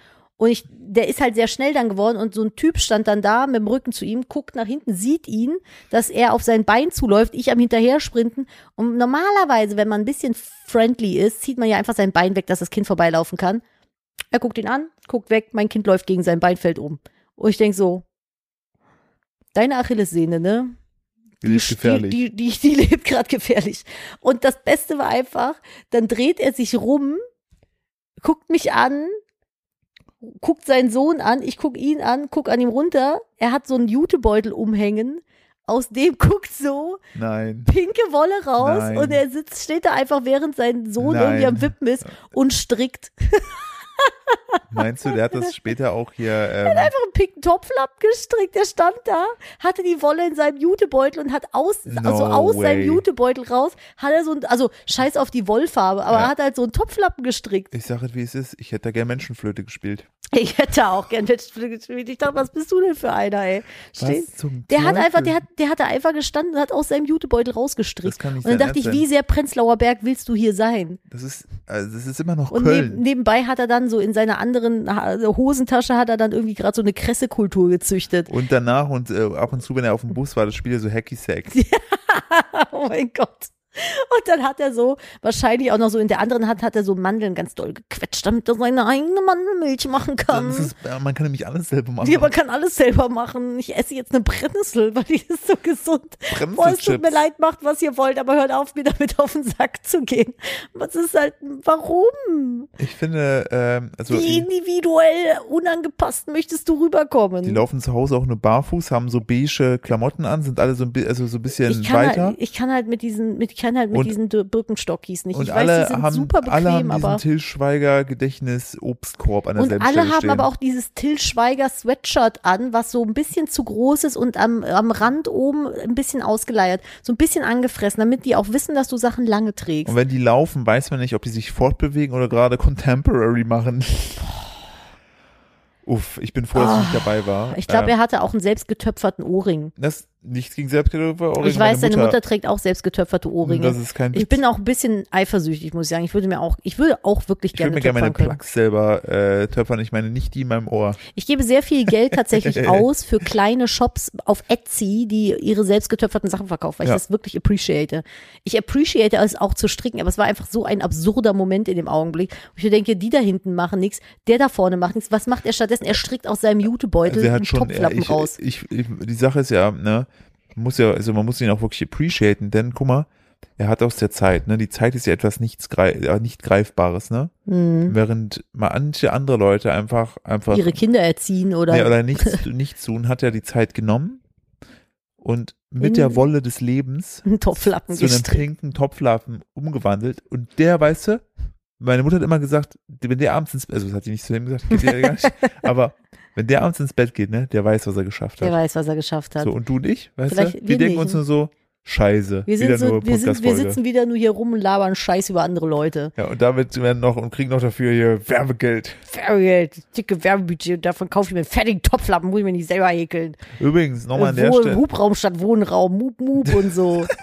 und ich, der ist halt sehr schnell dann geworden und so ein Typ stand dann da mit dem Rücken zu ihm, guckt nach hinten, sieht ihn, dass er auf sein Bein zuläuft, ich am hinterher sprinten und normalerweise, wenn man ein bisschen friendly ist, zieht man ja einfach sein Bein weg, dass das Kind vorbeilaufen kann. Er guckt ihn an, guckt weg, mein Kind läuft gegen sein Bein, fällt um. Und ich denk so, deine Achillessehne, ne? Die lebt gefährlich. Die, die, die, die lebt gerade gefährlich. Und das Beste war einfach, dann dreht er sich rum, guckt mich an, guckt seinen Sohn an, ich guck ihn an, guck an ihm runter. Er hat so einen Jutebeutel umhängen. Aus dem guckt so Nein. pinke Wolle raus Nein. und er sitzt, steht da einfach, während sein Sohn Nein. irgendwie am Wippen ist und strickt. Meinst du, der hat das später auch hier, ähm, einfach einen pinken Topflappen gestrickt. Der stand da, hatte die Wolle in seinem Jutebeutel und hat aus, No also aus seinem way. Jutebeutel raus, hat er so ein, also scheiß auf die Wollfarbe, aber Ja. er hat halt so einen Topflappen gestrickt. ich sage wie es ist, ich hätte da gerne Menschenflöte gespielt. Ich hätte auch gern Menschenflügel gespielt. Ich dachte, was bist du denn für einer, ey? Steh- Was zum Der hat einfach, der hat, der hat da einfach gestanden und hat aus seinem Jutebeutel rausgestrickt. Das kann nicht und dann dachte ich, wie sehr Prenzlauer Berg willst du hier sein? Das ist, also das ist immer noch Und neb, Köln. nebenbei hat er dann so in seiner anderen Hosentasche hat er dann irgendwie gerade so eine Kressekultur gezüchtet. Und danach und äh, ab und zu, wenn er auf dem Bus war, das Spiel so Hacky Sack. oh mein Gott. Und dann hat er so, wahrscheinlich auch noch so in der anderen Hand, hat er so Mandeln ganz doll gequetscht, damit er seine eigene Mandelmilch machen kann. Ist, man kann nämlich alles selber machen. Ja, man kann alles selber machen. Ich esse jetzt eine Brennnessel, weil die ist so gesund. Boah, es tut mir leid, macht was ihr wollt, aber hört auf, mir damit auf den Sack zu gehen. Was ist halt, warum? Ich finde, ähm, also Wie individuell unangepasst möchtest du rüberkommen? die laufen zu Hause auch nur barfuß, haben so beige Klamotten an, sind alle so ein, also so ein bisschen ich kann, weiter. halt, ich kann halt mit diesen, mit, kann halt mit Und- diesen Birkenstockies nicht. und ich alle weiß, die sind haben, super bequem, alle haben diesen aber. Till Schweiger Gedächtnis Obstkorb an Und derselben alle haben stehen. aber auch dieses Till Schweiger Sweatshirt an, was so ein bisschen zu groß ist und am, am Rand oben ein bisschen ausgeleiert, so ein bisschen angefressen, damit die auch wissen, dass du Sachen lange trägst. Und wenn die laufen, weiß man nicht, ob die sich fortbewegen oder gerade Contemporary machen. Uff, ich bin froh, dass ich nicht dabei war. Ah, Ich glaube, Äh, er hatte auch einen selbstgetöpferten Ohrring. das nichts gegen Selbstgetöpfer. Ich weiß, seine Mutter trägt auch selbstgetöpferte Ohrringe. Das ist kein Ich bin auch ein bisschen eifersüchtig, muss ich sagen. Ich würde mir auch, ich würde auch wirklich Ich würde gerne mir gerne meine. Plugs selber äh, töpfern. Ich meine nicht die in meinem Ohr. Ich gebe sehr viel Geld tatsächlich aus für kleine Shops auf Etsy, die ihre selbstgetöpferten Sachen verkaufen, weil Ja. ich das wirklich appreciate. Ich appreciate es auch zu stricken, aber es war einfach so ein absurder Moment in dem Augenblick. wo Ich denke, die da hinten machen nichts, der da vorne macht nichts. Was macht er stattdessen? Er strickt aus seinem Jutebeutel Also einen schon, Topflappen ich, raus. Ich, ich, die Sache ist ja, ne, muss ja, also man muss ihn auch wirklich appreciaten, denn guck mal, er hat aus der Zeit, ne, die Zeit ist ja etwas nichts äh, nicht greifbares, ne, Hm. während manche andere Leute einfach, einfach, Ihre Kinder erziehen oder, nee, oder nichts, nichts tun, hat er die Zeit genommen und mit In- der Wolle des Lebens einen Topflappen zu einem pinken Topflappen umgewandelt und der, weißt du, meine Mutter hat immer gesagt, wenn der abends ins also das hat sie nicht zu ihm gesagt, aber wenn der abends ins Bett geht, ne, der weiß, was er geschafft hat. Der weiß, was er geschafft hat. So, und du und ich, weißt Vielleicht du? Wir wir denken nicht. uns nur so, Scheiße. Wir, sind wieder so, nur wir, sind, wir sitzen wieder nur hier rum und labern Scheiß über andere Leute. Ja, und damit werden noch und kriegen noch dafür hier Werbegeld. Werbegeld, dicke Werbebudget und davon kaufe ich mir einen fertigen Topflappen, muss ich mir nicht selber häkeln. Übrigens, nochmal an der Stelle, Hubraum statt Wohnraum, Mup Mup und so.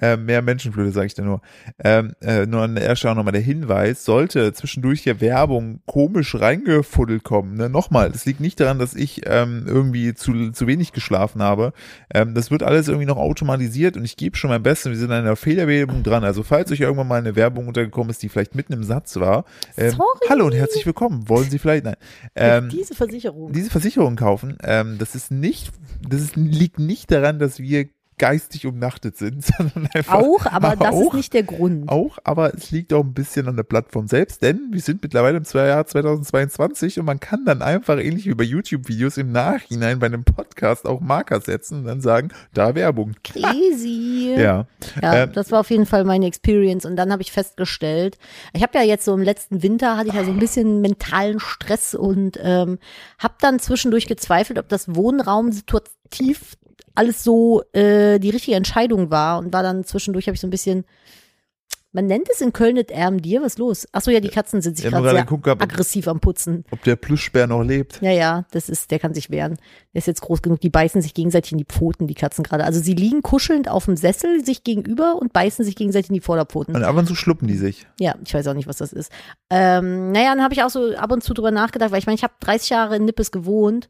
äh, mehr Menschenflöte, sage ich dir nur. Ähm, äh, nur an der Stelle auch nochmal der Hinweis, sollte zwischendurch hier Werbung komisch reingefuddelt kommen, ne? nochmal, das liegt nicht daran, dass ich ähm, irgendwie zu, zu wenig geschlafen habe. Ähm, das wird alles irgendwie noch automatisiert und ich gebe schon mein Bestes, wir sind an einer Fehlerbehebung dran. Also falls euch irgendwann mal eine Werbung untergekommen ist, die vielleicht mitten im Satz war, ähm, Sorry. hallo und herzlich willkommen, wollen Sie vielleicht, nein, ähm, Diese Versicherung. diese Versicherung kaufen, ähm, das ist nicht, das ist, liegt nicht daran, dass wir geistig umnachtet sind, sondern einfach Auch, aber das ist auch, nicht der Grund. auch, aber es liegt auch ein bisschen an der Plattform selbst, denn wir sind mittlerweile im Jahr 2022 und man kann dann einfach ähnlich wie bei YouTube-Videos im Nachhinein bei einem Podcast auch Marker setzen und dann sagen, da Werbung. Crazy. Ja, Ja, Ähm, das war auf jeden Fall meine Experience. Und dann habe ich festgestellt, ich habe ja jetzt so im letzten Winter hatte ich ja so ein bisschen mentalen Stress und ähm, habe dann zwischendurch gezweifelt, ob das Wohnraum situativ alles so äh, die richtige Entscheidung war und war dann zwischendurch habe ich so ein bisschen man nennt es in Köln nicht Erm dir, was ist los? Ach so, ja, die Katzen sind sich Ich hab gerade sehr ob- aggressiv am Putzen. ob der Plüschbär noch lebt. Ja, ja, das ist, der kann sich wehren. Der ist jetzt groß genug. Die beißen sich gegenseitig in die Pfoten, die Katzen gerade. Also sie liegen kuschelnd auf dem Sessel sich gegenüber und beißen sich gegenseitig in die Vorderpfoten. Und ab und zu schluppen die sich. Ja, ich weiß auch nicht, was das ist. Ähm, naja, dann habe ich auch so ab und zu drüber nachgedacht, weil ich meine, ich habe 30 Jahre in Nippes gewohnt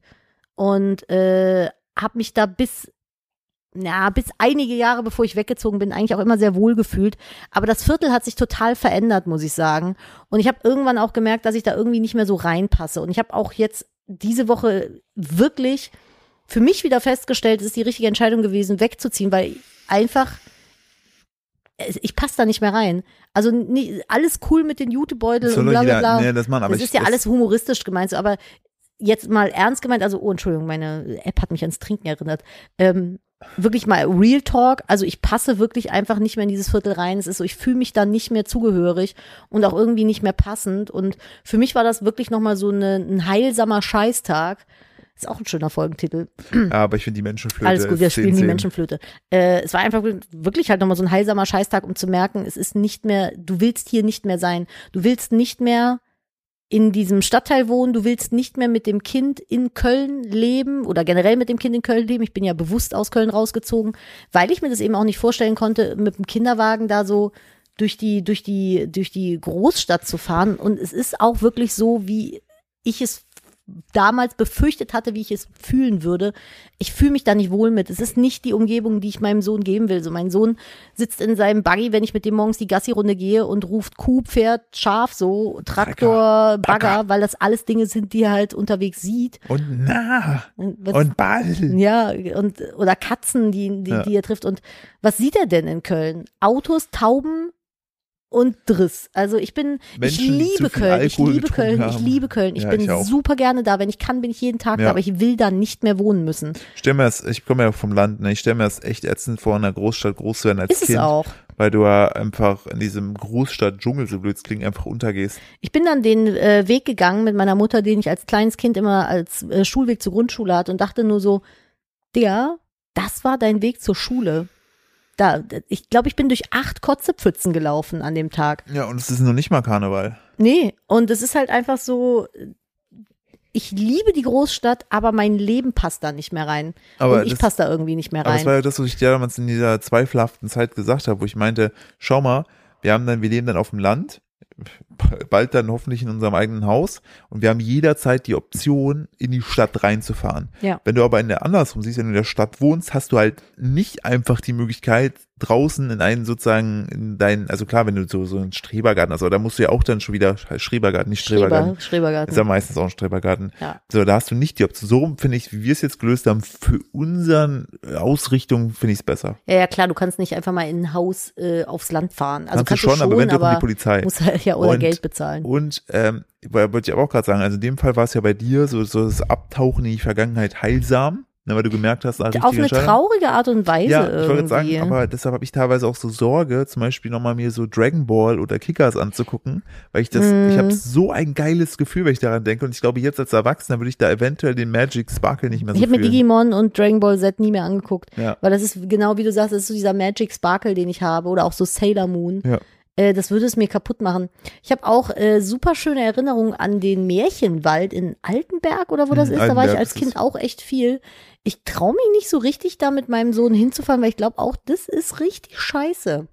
und äh, habe mich da bis ja, bis einige Jahre bevor ich weggezogen bin, eigentlich auch immer sehr wohl gefühlt. Aber das Viertel hat sich total verändert, muss ich sagen. Und ich habe irgendwann auch gemerkt, dass ich da irgendwie nicht mehr so reinpasse. Und ich habe auch jetzt diese Woche wirklich für mich wieder festgestellt, es ist die richtige Entscheidung gewesen, wegzuziehen, weil einfach ich passe da nicht mehr rein. Also nie, alles cool mit den Jutebeutel Soll und bla bla jeder, bla. nee, das machen, aber das ich, ist ja das- alles humoristisch gemeint, so, aber jetzt mal ernst gemeint, also, oh, Entschuldigung, meine App hat mich ans Trinken erinnert. Ähm, wirklich mal Real Talk, also ich passe wirklich einfach nicht mehr in dieses Viertel rein. Es ist so, ich fühle mich da nicht mehr zugehörig und auch irgendwie nicht mehr passend. Und für mich war das wirklich nochmal so eine, ein heilsamer Scheißtag. Ist auch ein schöner Folgentitel. Ja, aber ich finde die Menschenflöte. Alles gut, wir ist 10, spielen die 10. Menschenflöte. Äh, es war einfach wirklich halt nochmal so ein heilsamer Scheißtag, um zu merken, es ist nicht mehr, du willst hier nicht mehr sein. Du willst nicht mehr in diesem Stadtteil wohnen, du willst nicht mehr mit dem Kind in Köln leben oder generell mit dem Kind in Köln leben. Ich bin ja bewusst aus Köln rausgezogen, weil ich mir das eben auch nicht vorstellen konnte, mit dem Kinderwagen da so durch die, durch die, durch die Großstadt zu fahren. Und es ist auch wirklich so, wie ich es damals befürchtet hatte, wie ich es fühlen würde. Ich fühle mich da nicht wohl mit. Es ist nicht die Umgebung, die ich meinem Sohn geben will. So mein Sohn sitzt in seinem Buggy, wenn ich mit dem morgens die Gassi-Runde gehe und ruft Kuh, Pferd, Schaf, so Traktor, Bagger, weil das alles Dinge sind, die er halt unterwegs sieht. Und na, Was- und Ball. ja, und oder Katzen, die, die, Ja. die er trifft. Und was sieht er denn in Köln? Autos, Tauben und Driss. Also ich bin, Menschen, ich liebe zu viel Köln, ich liebe Köln, ich liebe Köln. Ich Ja, bin ich super gerne da. Wenn ich kann, bin ich jeden Tag Ja. da, aber ich will da nicht mehr wohnen müssen. stell mir das, ich komme ja vom Land, ne? ich stelle mir das echt ätzend vor, in einer Großstadt groß zu werden als Ist Kind. es auch. Weil du ja einfach in diesem Großstadt-Dschungel, so blöd es klingt, einfach untergehst. Ich bin dann den äh, Weg gegangen mit meiner Mutter, den ich als kleines Kind immer als äh, Schulweg zur Grundschule hatte und dachte nur so, Digga, das war dein Weg zur Schule. Da, ich glaube, ich bin durch acht Kotzepfützen gelaufen an dem Tag. Ja, und es ist noch nicht mal Karneval. Nee, und es ist halt einfach so, ich liebe die Großstadt, aber mein Leben passt da nicht mehr rein. Aber und ich passe da irgendwie nicht mehr Aber das rein. war ja das, was ich dir damals in dieser zweifelhaften Zeit gesagt habe, wo ich meinte, schau mal, wir haben dann, wir leben dann auf dem Land, bald dann hoffentlich in unserem eigenen Haus und wir haben jederzeit die Option, in die Stadt reinzufahren. Ja. Wenn du aber in der andersrum siehst, wenn du in der Stadt wohnst, hast du halt nicht einfach die Möglichkeit, draußen in einen sozusagen, in deinen, also klar, wenn du so, so einen Strebergarten hast, aber da musst du ja auch dann schon wieder, Schrebergarten, nicht Strebergarten. Schreber, Schrebergarten. Ist ja meistens auch ein Strebergarten. Ja. So, da hast du nicht die Option. So finde ich, wie wir es jetzt gelöst haben, für unseren Ausrichtung finde ich es besser. Ja, ja, klar, du kannst nicht einfach mal in ein Haus äh, aufs Land fahren. Also Kannst du kannst, schon, du aber schon, eventuell kommt aber die Polizei. musst halt ja oder Und- Geld bezahlen. Und ähm, wollte ich aber auch gerade sagen, also in dem Fall war es ja bei dir so, so das Abtauchen in die Vergangenheit heilsam. Ne, weil du gemerkt hast, richtige Auf eine traurige Art und Weise Ja, ich wollte sagen, aber deshalb habe ich teilweise auch so Sorge, zum Beispiel nochmal mir so Dragon Ball oder Kickers anzugucken, weil ich das, Mhm. ich habe so ein geiles Gefühl, wenn ich daran denke und ich glaube, jetzt als Erwachsener würde ich da eventuell den Magic Sparkle nicht mehr so ich habe mir. Digimon und Dragon Ball Z nie mehr angeguckt. Ja. Weil das ist genau wie du sagst, das ist so dieser Magic Sparkle, den ich habe. Oder auch so Sailor Moon. Ja. Äh, das würde es mir kaputt machen. Ich habe auch äh, super schöne Erinnerungen an den Märchenwald in Altenberg oder wo das Hm, ist. Da war ich Altenberg als Kind auch echt viel. Ich traue mich nicht so richtig, da mit meinem Sohn hinzufahren, weil ich glaube auch, das ist richtig scheiße.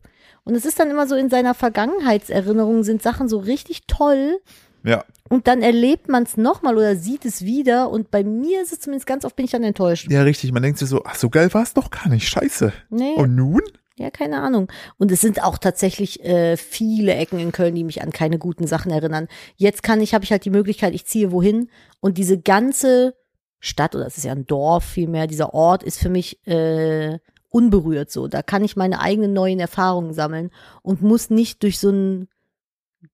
Und es ist dann immer so in seiner Vergangenheitserinnerung sind Sachen so richtig toll. Ja, Und dann erlebt man es nochmal oder sieht es wieder. Und bei mir ist es zumindest ganz oft bin ich dann enttäuscht. ja, richtig. Man denkt sich so, ach, so geil war es doch gar nicht. Scheiße. Nee. Und nun? Ja, keine Ahnung. Und es sind auch tatsächlich äh, viele Ecken in Köln, die mich an keine guten Sachen erinnern. Jetzt kann ich, habe ich halt die Möglichkeit, ich ziehe wohin und diese ganze Stadt oder es ist ja ein Dorf vielmehr, dieser Ort ist für mich äh, unberührt so. Da kann ich meine eigenen neuen Erfahrungen sammeln und muss nicht durch so ein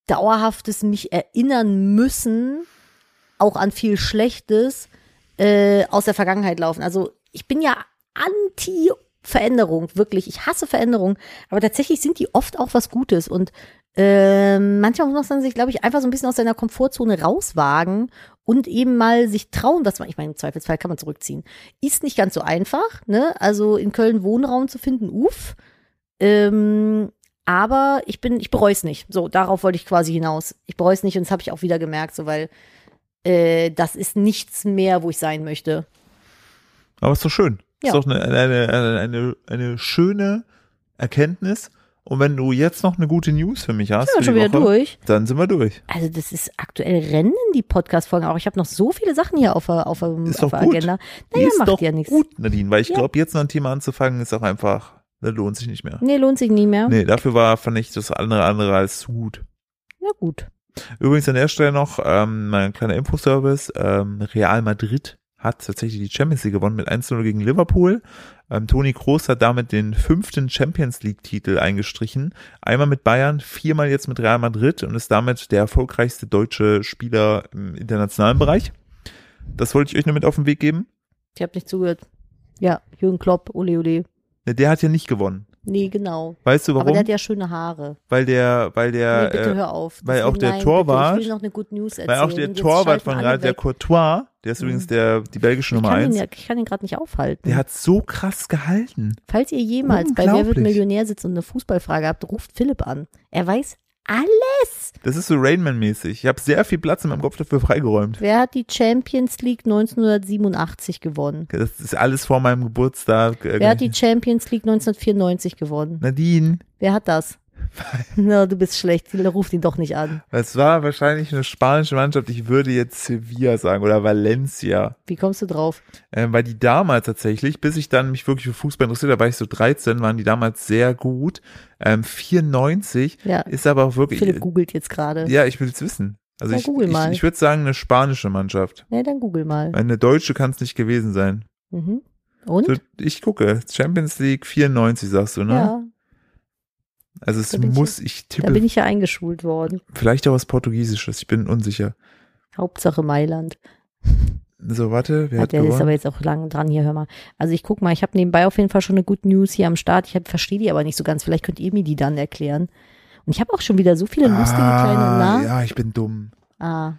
dauerhaftes mich erinnern müssen, auch an viel Schlechtes äh, aus der Vergangenheit laufen. Also ich bin ja anti Veränderung, wirklich. Ich hasse Veränderung, aber tatsächlich sind die oft auch was Gutes und ähm, manchmal muss man sich, glaube ich, einfach so ein bisschen aus seiner Komfortzone rauswagen und eben mal sich trauen, was man, ich meine, im Zweifelsfall kann man zurückziehen. Ist nicht ganz so einfach, ne? Also in Köln Wohnraum zu finden, uff. Ähm, aber ich bin, ich bereue es nicht. So, darauf wollte ich quasi hinaus. Ich bereue es nicht und das habe ich auch wieder gemerkt, so weil äh, das ist nichts mehr, wo ich sein möchte. Aber ist doch schön. Ja. Ist doch eine, eine, eine, eine, eine schöne Erkenntnis. Und wenn du jetzt noch eine gute News für mich hast, Sind wir schon wieder Woche, durch. dann sind wir durch. Also das ist aktuell rennen die Podcast-Folgen auch. Ich habe noch so viele Sachen hier auf der, auf der, Ist auf doch der gut. Agenda. Die Naja, ist macht doch ja nichts. gut, Nadine, weil ich Ja. glaube, jetzt noch ein Thema anzufangen, ist auch einfach, das lohnt sich nicht mehr. Nee, lohnt sich nie mehr. Nee, dafür war, fand ich das andere andere als zu gut. Ja, gut. Übrigens an der Stelle noch ähm, mein kleiner Infoservice. Ähm, Real Madrid hat tatsächlich die Champions League gewonnen mit 1-0 gegen Liverpool. Ähm, Toni Kroos hat damit den fünften Champions League-Titel eingestrichen. Einmal mit Bayern, viermal jetzt mit Real Madrid und ist damit der erfolgreichste deutsche Spieler im internationalen Bereich. Das wollte ich euch nur mit auf den Weg geben. Ich habe nicht zugehört. Ja, Jürgen Klopp, ole ole. Ne, Der hat ja nicht gewonnen. Nee, genau. Weißt du Aber warum? der hat ja schöne Haare. weil der, weil der, nee, bitte äh, hör auf. weil auch der nein, Torwart- Bitte, ich will noch eine Good News erzählen. weil auch der Jetzt Torwart von Real, der. Courtois, der ist übrigens der, die belgische Nummer eins, ja, ich kann ihn gerade nicht aufhalten. der hat so krass gehalten. Falls ihr jemals bei Wer wird. Millionär sitzt und eine Fußballfrage habt, ruft Philipp an. Er weiß alles. Das ist so Rainman-mäßig. Ich habe sehr viel Platz in meinem Kopf dafür freigeräumt. Wer hat die Champions League 1987 gewonnen? Das ist alles vor meinem Geburtstag. äh, Wer hat die Champions League 1994 gewonnen? Nadine, Wer hat das? Na, du bist schlecht. Ruft ihn doch nicht an. es war wahrscheinlich eine spanische Mannschaft. Ich würde jetzt Sevilla sagen oder Valencia. Wie kommst du drauf? Ähm, weil die damals tatsächlich, bis ich dann mich wirklich für Fußball interessiert, da war ich so 13, waren die damals sehr gut. Ähm, 94 Ja. ist aber auch wirklich. Philipp googelt jetzt gerade. ja, ich will es wissen. Also Ja, ich, ich, ich würde sagen, eine spanische Mannschaft. Nee, dann google mal. Eine deutsche kann es nicht gewesen sein. Mhm. Und? So, ich gucke. Champions League 94, sagst du, ne? Ja, Also es Da ich- muss, ich da tippe, bin ich ja eingeschult worden. vielleicht auch was Portugiesisches. Ich bin unsicher. Hauptsache Mailand. So, warte, wer Ja, hat der ist gewonnen? aber jetzt auch lange dran hier, hör mal. Also ich guck mal, ich habe nebenbei auf jeden Fall schon eine Good News hier am Start. Ich verstehe die aber nicht so ganz. Vielleicht könnt ihr mir die dann erklären. Und ich habe auch schon wieder so viele lustige kleine, ah, na? ja, ich bin dumm. Ah,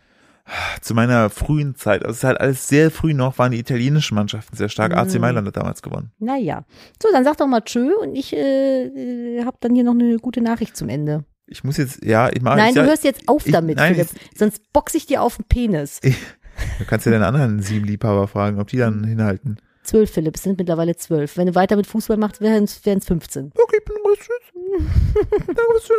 Zu meiner frühen Zeit, also es ist halt alles sehr früh noch, waren die italienischen Mannschaften sehr stark. AC Mhm. Mailand hat damals gewonnen. naja. So, dann sag doch mal tschö und ich äh, äh, habe dann hier noch eine gute Nachricht zum Ende. Ich muss jetzt, ja, ich mache. Nein, ich, du hörst jetzt auf ich- damit, nein, Philipp. Sonst box ich dir auf den Penis. Du kannst ja den anderen sieben Liebhaber fragen, ob die dann hinhalten. Zwölf, Philipp, es sind mittlerweile zwölf. Wenn du weiter mit Fußball machst, wären es 15. Okay, ich bin. Dankeschön,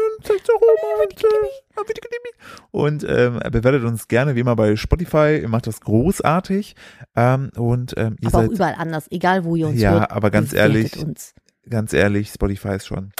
und, äh, ähm, bewertet uns gerne wie immer bei Spotify. Ihr macht das großartig. Ähm, und ähm, ihr Aber auch seid überall anders, egal wo ihr uns Ja, hört. aber ganz ehrlich, Uns. ganz ehrlich, Spotify ist schon.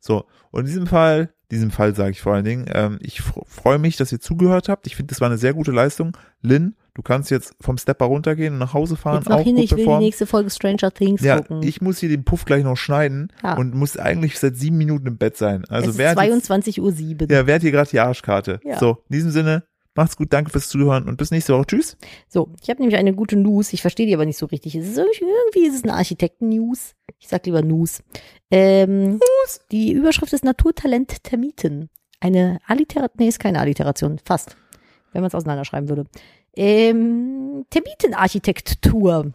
So, und in diesem Fall, diesem Fall sage ich vor allen Dingen, ähm, ich fr- freue mich, dass ihr zugehört habt. Ich finde, das war eine sehr gute Leistung. Lynn, du kannst jetzt vom Stepper runtergehen und nach Hause fahren. Jetzt noch auch hin, ich will die performen. nächste Folge Stranger Things Ja, gucken. ich muss hier den Puff gleich noch schneiden Ja. und muss eigentlich seit sieben Minuten im Bett sein. Also es ist hat jetzt, 22.07 Uhr. ja, wer hat hier gerade die Arschkarte? Ja. So, in diesem Sinne, Macht's gut, danke fürs Zuhören und bis nächste Woche. Tschüss. So, ich habe nämlich eine gute News. Ich verstehe die aber nicht so richtig. Es ist irgendwie, irgendwie ist es eine Architekten-News. Ich sag lieber News. Ähm, Die Überschrift ist Naturtalent Termiten. Eine Alliteration, nee, ist keine Alliteration, fast. Wenn man es auseinanderschreiben würde. Ähm, Termitenarchitektur.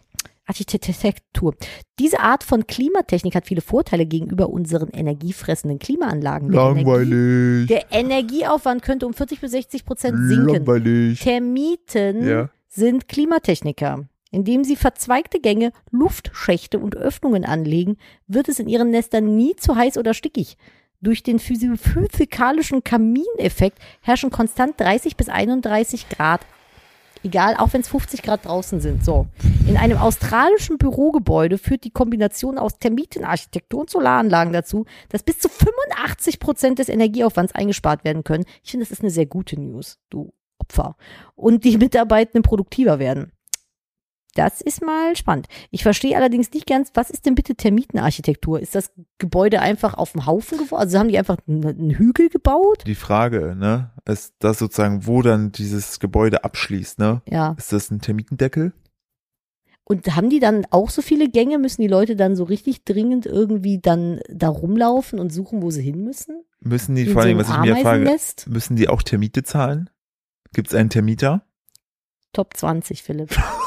Architektur. Diese Art von Klimatechnik hat viele Vorteile gegenüber unseren energiefressenden Klimaanlagen. Der Energie, Langweilig. der Energieaufwand könnte um 40 bis 60 Prozent sinken. Langweilig. Termiten Ja. sind Klimatechniker. Indem sie verzweigte Gänge, Luftschächte und Öffnungen anlegen, wird es in ihren Nestern nie zu heiß oder stickig. Durch den physi- physikalischen Kamineffekt herrschen konstant 30 bis 31 Grad. Egal, auch wenn es 50 Grad draußen sind. So. In einem australischen Bürogebäude führt die Kombination aus Termitenarchitektur und Solaranlagen dazu, dass bis zu 85 Prozent des Energieaufwands eingespart werden können. Ich finde, das ist eine sehr gute News, du Opfer. Und die Mitarbeitenden produktiver werden. Das ist mal spannend. Ich verstehe allerdings nicht ganz, was ist denn bitte Termitenarchitektur? Ist das Gebäude einfach auf dem Haufen gebaut? Also haben die einfach einen, Hügel gebaut? Die Frage, ne, ist das sozusagen, wo dann dieses Gebäude abschließt, ne? Ja. Ist das ein Termitendeckel? Und haben die dann auch so viele Gänge? Müssen die Leute dann so richtig dringend irgendwie dann da rumlaufen und suchen, wo sie hin müssen? Müssen die, In vor so allem, einem was ich mir frage, müssen die auch Termite zahlen? Gibt es einen Termiter? Top 20, Philipp.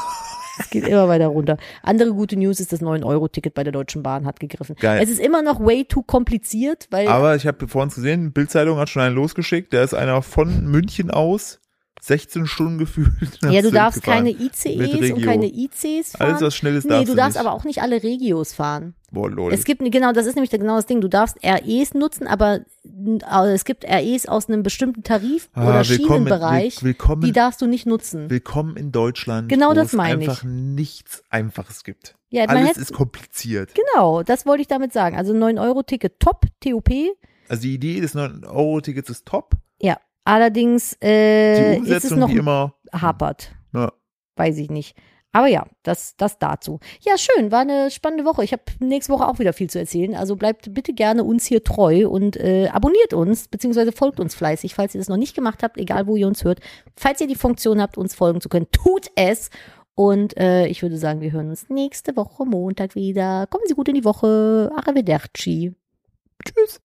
Es geht immer weiter runter. Andere gute News ist, das 9-Euro-Ticket bei der Deutschen Bahn hat gegriffen. Geil. Es ist immer noch way too kompliziert, weil Aber ich habe vor uns gesehen, Bildzeitung hat schon einen losgeschickt, der ist einer von München aus, 16 Stunden gefühlt. ja, du darfst keine ICEs und keine ICs fahren. Alles was schnell ist, nee, darfst du du darfst nicht. aber auch nicht alle Regios fahren. Boah, lol. Es gibt, genau, das ist nämlich genau das Ding. Du darfst REs nutzen, aber es gibt REs aus einem bestimmten Tarif- Ah, oder willkommen, Schienenbereich, will- willkommen, die darfst du nicht nutzen. willkommen in Deutschland, Genau wo das es meine ich. einfach nichts Einfaches gibt. Ja, Alles hätte- ist kompliziert. Genau, das wollte ich damit sagen. Also 9-Euro-Ticket top, TOP. Also die Idee des 9-Euro-Tickets ist top. Allerdings äh, ist es noch immer. hapert. Ja. Weiß ich nicht. Aber ja, das, das dazu. Ja, schön, war eine spannende Woche. Ich habe nächste Woche auch wieder viel zu erzählen. Also bleibt bitte gerne uns hier treu und äh, abonniert uns, beziehungsweise folgt uns fleißig, falls ihr das noch nicht gemacht habt, egal wo ihr uns hört. Falls ihr die Funktion habt, uns folgen zu können, tut es. Und äh, ich würde sagen, wir hören uns nächste Woche Montag wieder. Kommen Sie gut in die Woche. Arrivederci. Tschüss.